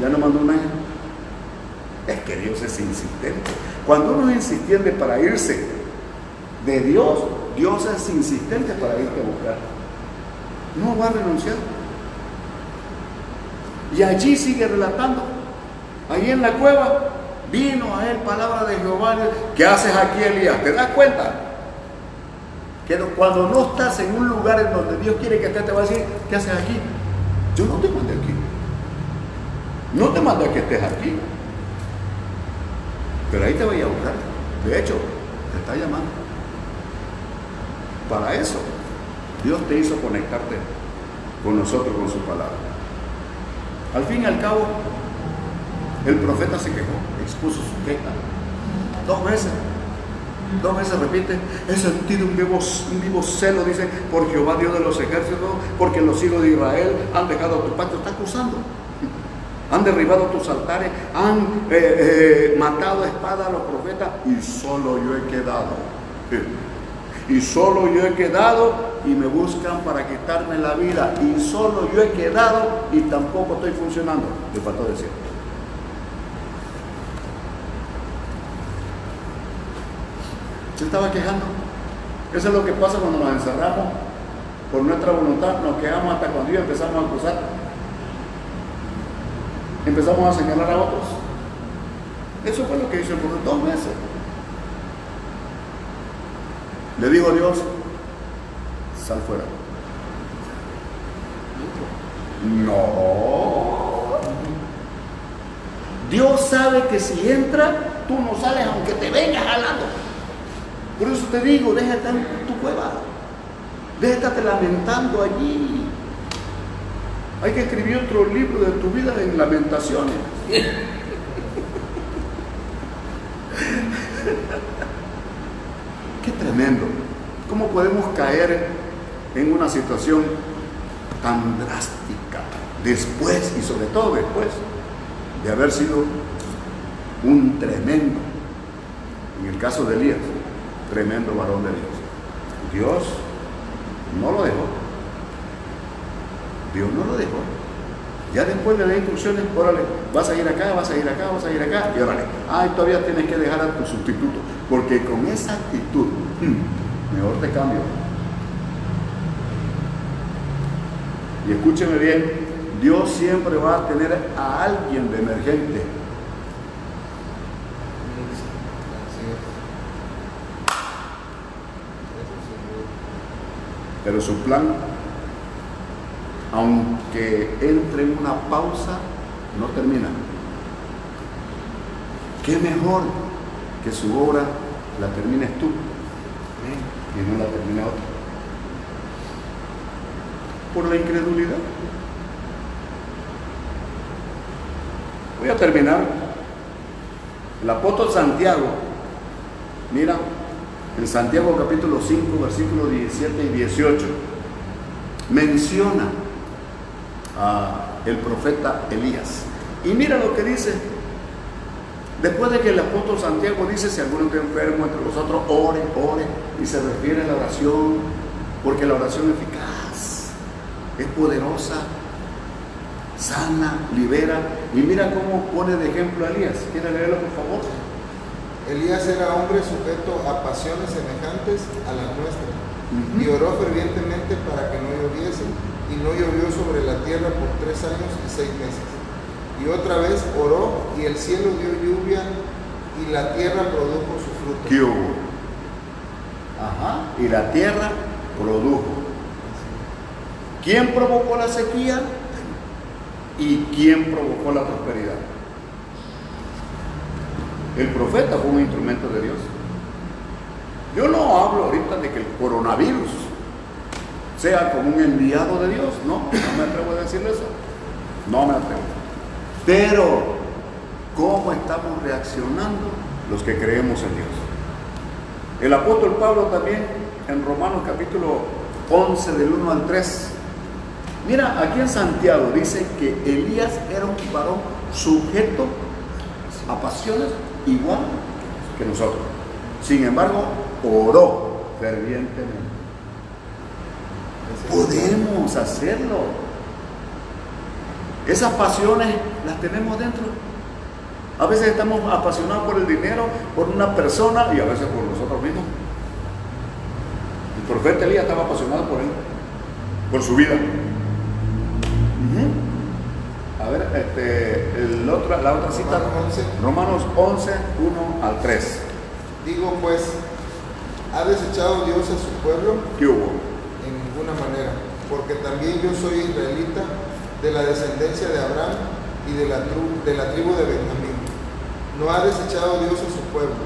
Ya no mandó un ángel. Es que Dios es insistente. Cuando uno es insistente para irse de Dios, Dios es insistente para irte a buscar. No va a renunciar. Y allí sigue relatando. Ahí en la cueva vino a él palabra de Jehová. ¿Qué haces aquí, Elías? ¿Te das cuenta? Que cuando no estás en un lugar en donde Dios quiere que estés, te va a decir, ¿qué haces aquí? Yo no te mandé aquí. No te mandé a que estés aquí. Pero ahí te voy a buscar. De hecho, te está llamando. Para eso, Dios te hizo conectarte con nosotros, con su palabra. Al fin y al cabo, el profeta se quejó, expuso su queja. Dos veces. Dos veces repite, he sentido un vivo, un vivo celo, dice, por Jehová Dios de los ejércitos, porque los hijos de Israel han dejado tu patio. Está acusando han derribado tus altares, han eh, eh, matado a espada a los profetas y solo yo he quedado. Y solo yo he quedado y me buscan para quitarme la vida. Y solo yo he quedado y tampoco estoy funcionando. Le faltó decir. Se estaba quejando. Eso es lo que pasa cuando nos encerramos por nuestra voluntad. Nos quedamos hasta cuando ya empezamos a acusar empezamos a señalar a otros. Eso fue lo que hizo por dos meses. Le dijo a Dios, sal fuera. No. Dios sabe que si entra, tú no sales aunque te vengas jalando. Por eso te digo, déjate en tu cueva. Déjate lamentando allí. Hay que escribir otro libro de tu vida en lamentaciones. Qué tremendo. ¿Cómo podemos caer en una situación tan drástica después y sobre todo después de haber sido un tremendo, en el caso de Elías, tremendo varón de Dios? Dios no lo dejó Dios no lo dejó. Ya después le da instrucciones, órale, vas a ir acá, vas a ir acá, vas a ir acá, y órale, ay, todavía tienes que dejar a tu sustituto, porque con esa actitud, hmm, mejor te cambio. Y escúcheme bien, Dios siempre va a tener a alguien de emergente. Pero su plan aunque entre en una pausa, no termina. ¿Qué mejor que su obra la termines tú y no la termine otro? Por la incredulidad. Voy a terminar. El apóstol Santiago, mira, en Santiago capítulo 5, versículos 17 y 18, menciona el profeta Elías. Y mira lo que dice. Después de que el apóstol Santiago dice, si alguno está enfermo entre vosotros, ore, ore, y se refiere a la oración, porque la oración es eficaz, es poderosa, sana, libera. Y mira cómo pone de ejemplo a Elías. ¿Quiere leerlo, por favor? Elías era hombre sujeto a pasiones semejantes a las nuestras, y oró fervientemente para que no lloviese no llovió sobre la tierra por tres años y seis meses. Y otra vez oró y el cielo dio lluvia y la tierra produjo su fruto. ¿Qué hubo? Ajá, y la tierra produjo. ¿Quién provocó la sequía? ¿Y quién provocó la prosperidad? El profeta fue un instrumento de Dios. Yo no hablo ahorita de que el coronavirus sea como un enviado de Dios. No, no me atrevo a decirle eso. No me atrevo. Pero, ¿cómo estamos reaccionando los que creemos en Dios? El apóstol Pablo también, en Romanos capítulo 11, del 1 al 3, mira, aquí en Santiago dice que Elías era un varón sujeto a pasiones igual que nosotros. Sin embargo, oró fervientemente. Podemos hacerlo. Esas pasiones las tenemos dentro. A veces estamos apasionados por el dinero, por una persona y a veces por nosotros mismos. El profeta Elías estaba apasionado por él, por su vida. A ver, este, el otro, la otra cita, Romanos 11. Romanos 11, 1 al 3. Digo pues, ¿ha desechado Dios a su pueblo? ¿Qué hubo? Manera, porque también yo soy israelita de la descendencia de Abraham y de la, tru- de la tribu de Benjamín. No ha desechado Dios a su pueblo,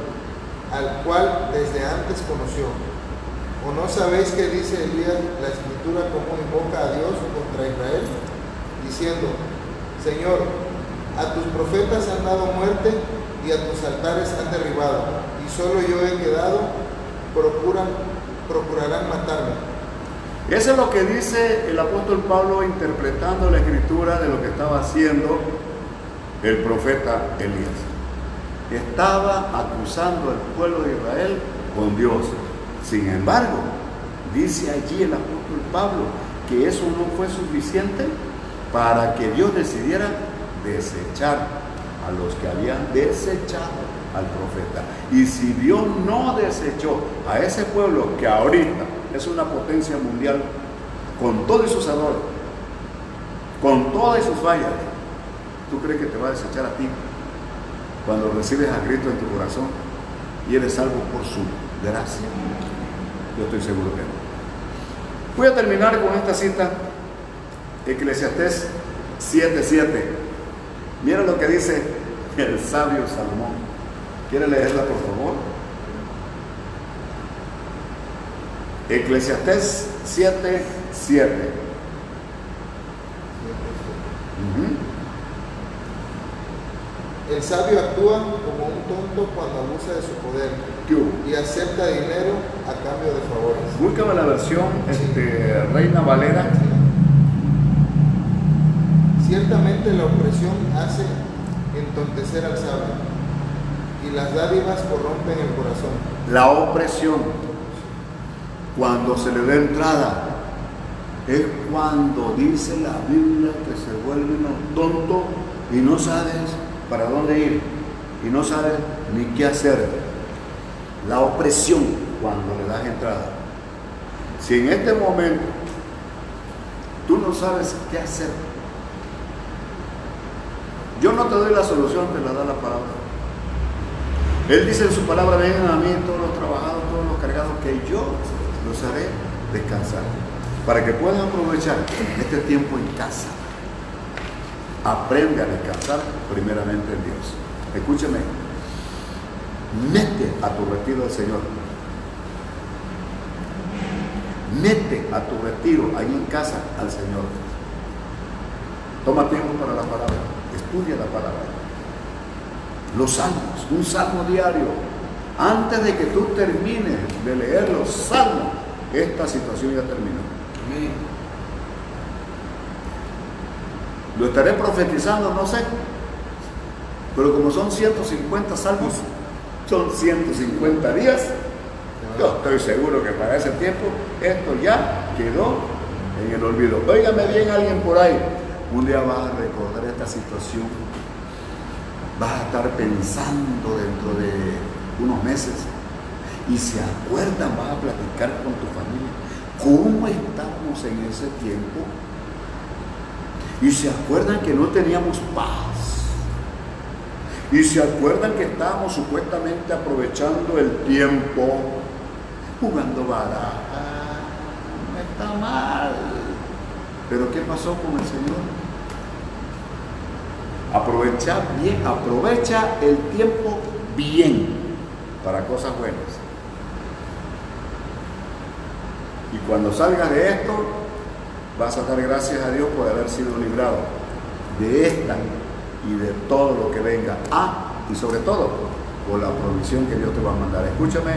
al cual desde antes conoció. ¿O no sabéis que dice Elías la escritura como invoca a Dios contra Israel? Diciendo, Señor, a tus profetas han dado muerte y a tus altares han derribado, y solo yo he quedado, procuran, procurarán matarme. Eso es lo que dice el apóstol Pablo interpretando la escritura de lo que estaba haciendo el profeta Elías. Estaba acusando al pueblo de Israel con Dios. Sin embargo, dice allí el apóstol Pablo que eso no fue suficiente para que Dios decidiera desechar a los que habían desechado al profeta. Y si Dios no desechó a ese pueblo que ahorita es una potencia mundial, con todos sus adores, con todas sus fallas, ¿tú crees que te va a desechar a ti cuando recibes a Cristo en tu corazón y eres salvo por su gracia? Yo estoy seguro que no. Voy a terminar con esta cita, Eclesiastés 7:7. Mira lo que dice el sabio Salomón. ¿Quiere leerla, por favor? Eclesiastés 7:7. Ujú. El sabio actúa como un tonto cuando abusa de su poder y acepta dinero a cambio de favores. Búscame la versión este, Reina Valera. Ciertamente la opresión hace entontecer al sabio y las dádivas corrompen el corazón. La opresión, cuando se le da entrada, es cuando dice la Biblia que se vuelve uno tonto y no sabes para dónde ir y no sabes ni qué hacer. La opresión cuando le das entrada. Si en este momento tú no sabes qué hacer, yo no te doy la solución, te la da la palabra. Él dice en su palabra, vengan a mí todos los trabajados, todos los cargados, que yo descansar. Para que puedas aprovechar este tiempo en casa. Aprende a descansar primeramente en Dios. Escúchame. Mete a tu retiro al Señor. Mete a tu retiro ahí en casa al Señor. Toma tiempo para la palabra. Estudia la palabra los salmos, un salmo diario. Antes de que tú termines de leer los salmos, esta situación ya terminó. Amén. Lo estaré profetizando, no sé. Pero como son 150 salmos, son 150 días, yo estoy seguro que para ese tiempo esto ya quedó en el olvido. Óigame bien alguien por ahí, un día vas a recordar esta situación vas a estar pensando dentro de unos meses y se acuerdan, vas a platicar con tu familia cómo estábamos en ese tiempo y se acuerdan que no teníamos paz y se acuerdan que estábamos supuestamente aprovechando el tiempo jugando baraja no está mal pero ¿qué pasó con el Señor? Aprovecha bien, aprovecha el tiempo bien para cosas buenas. Y cuando salgas de esto, vas a dar gracias a Dios por haber sido librado de esta y de todo lo que venga. Ah, y sobre todo, por la provisión que Dios te va a mandar. Escúchame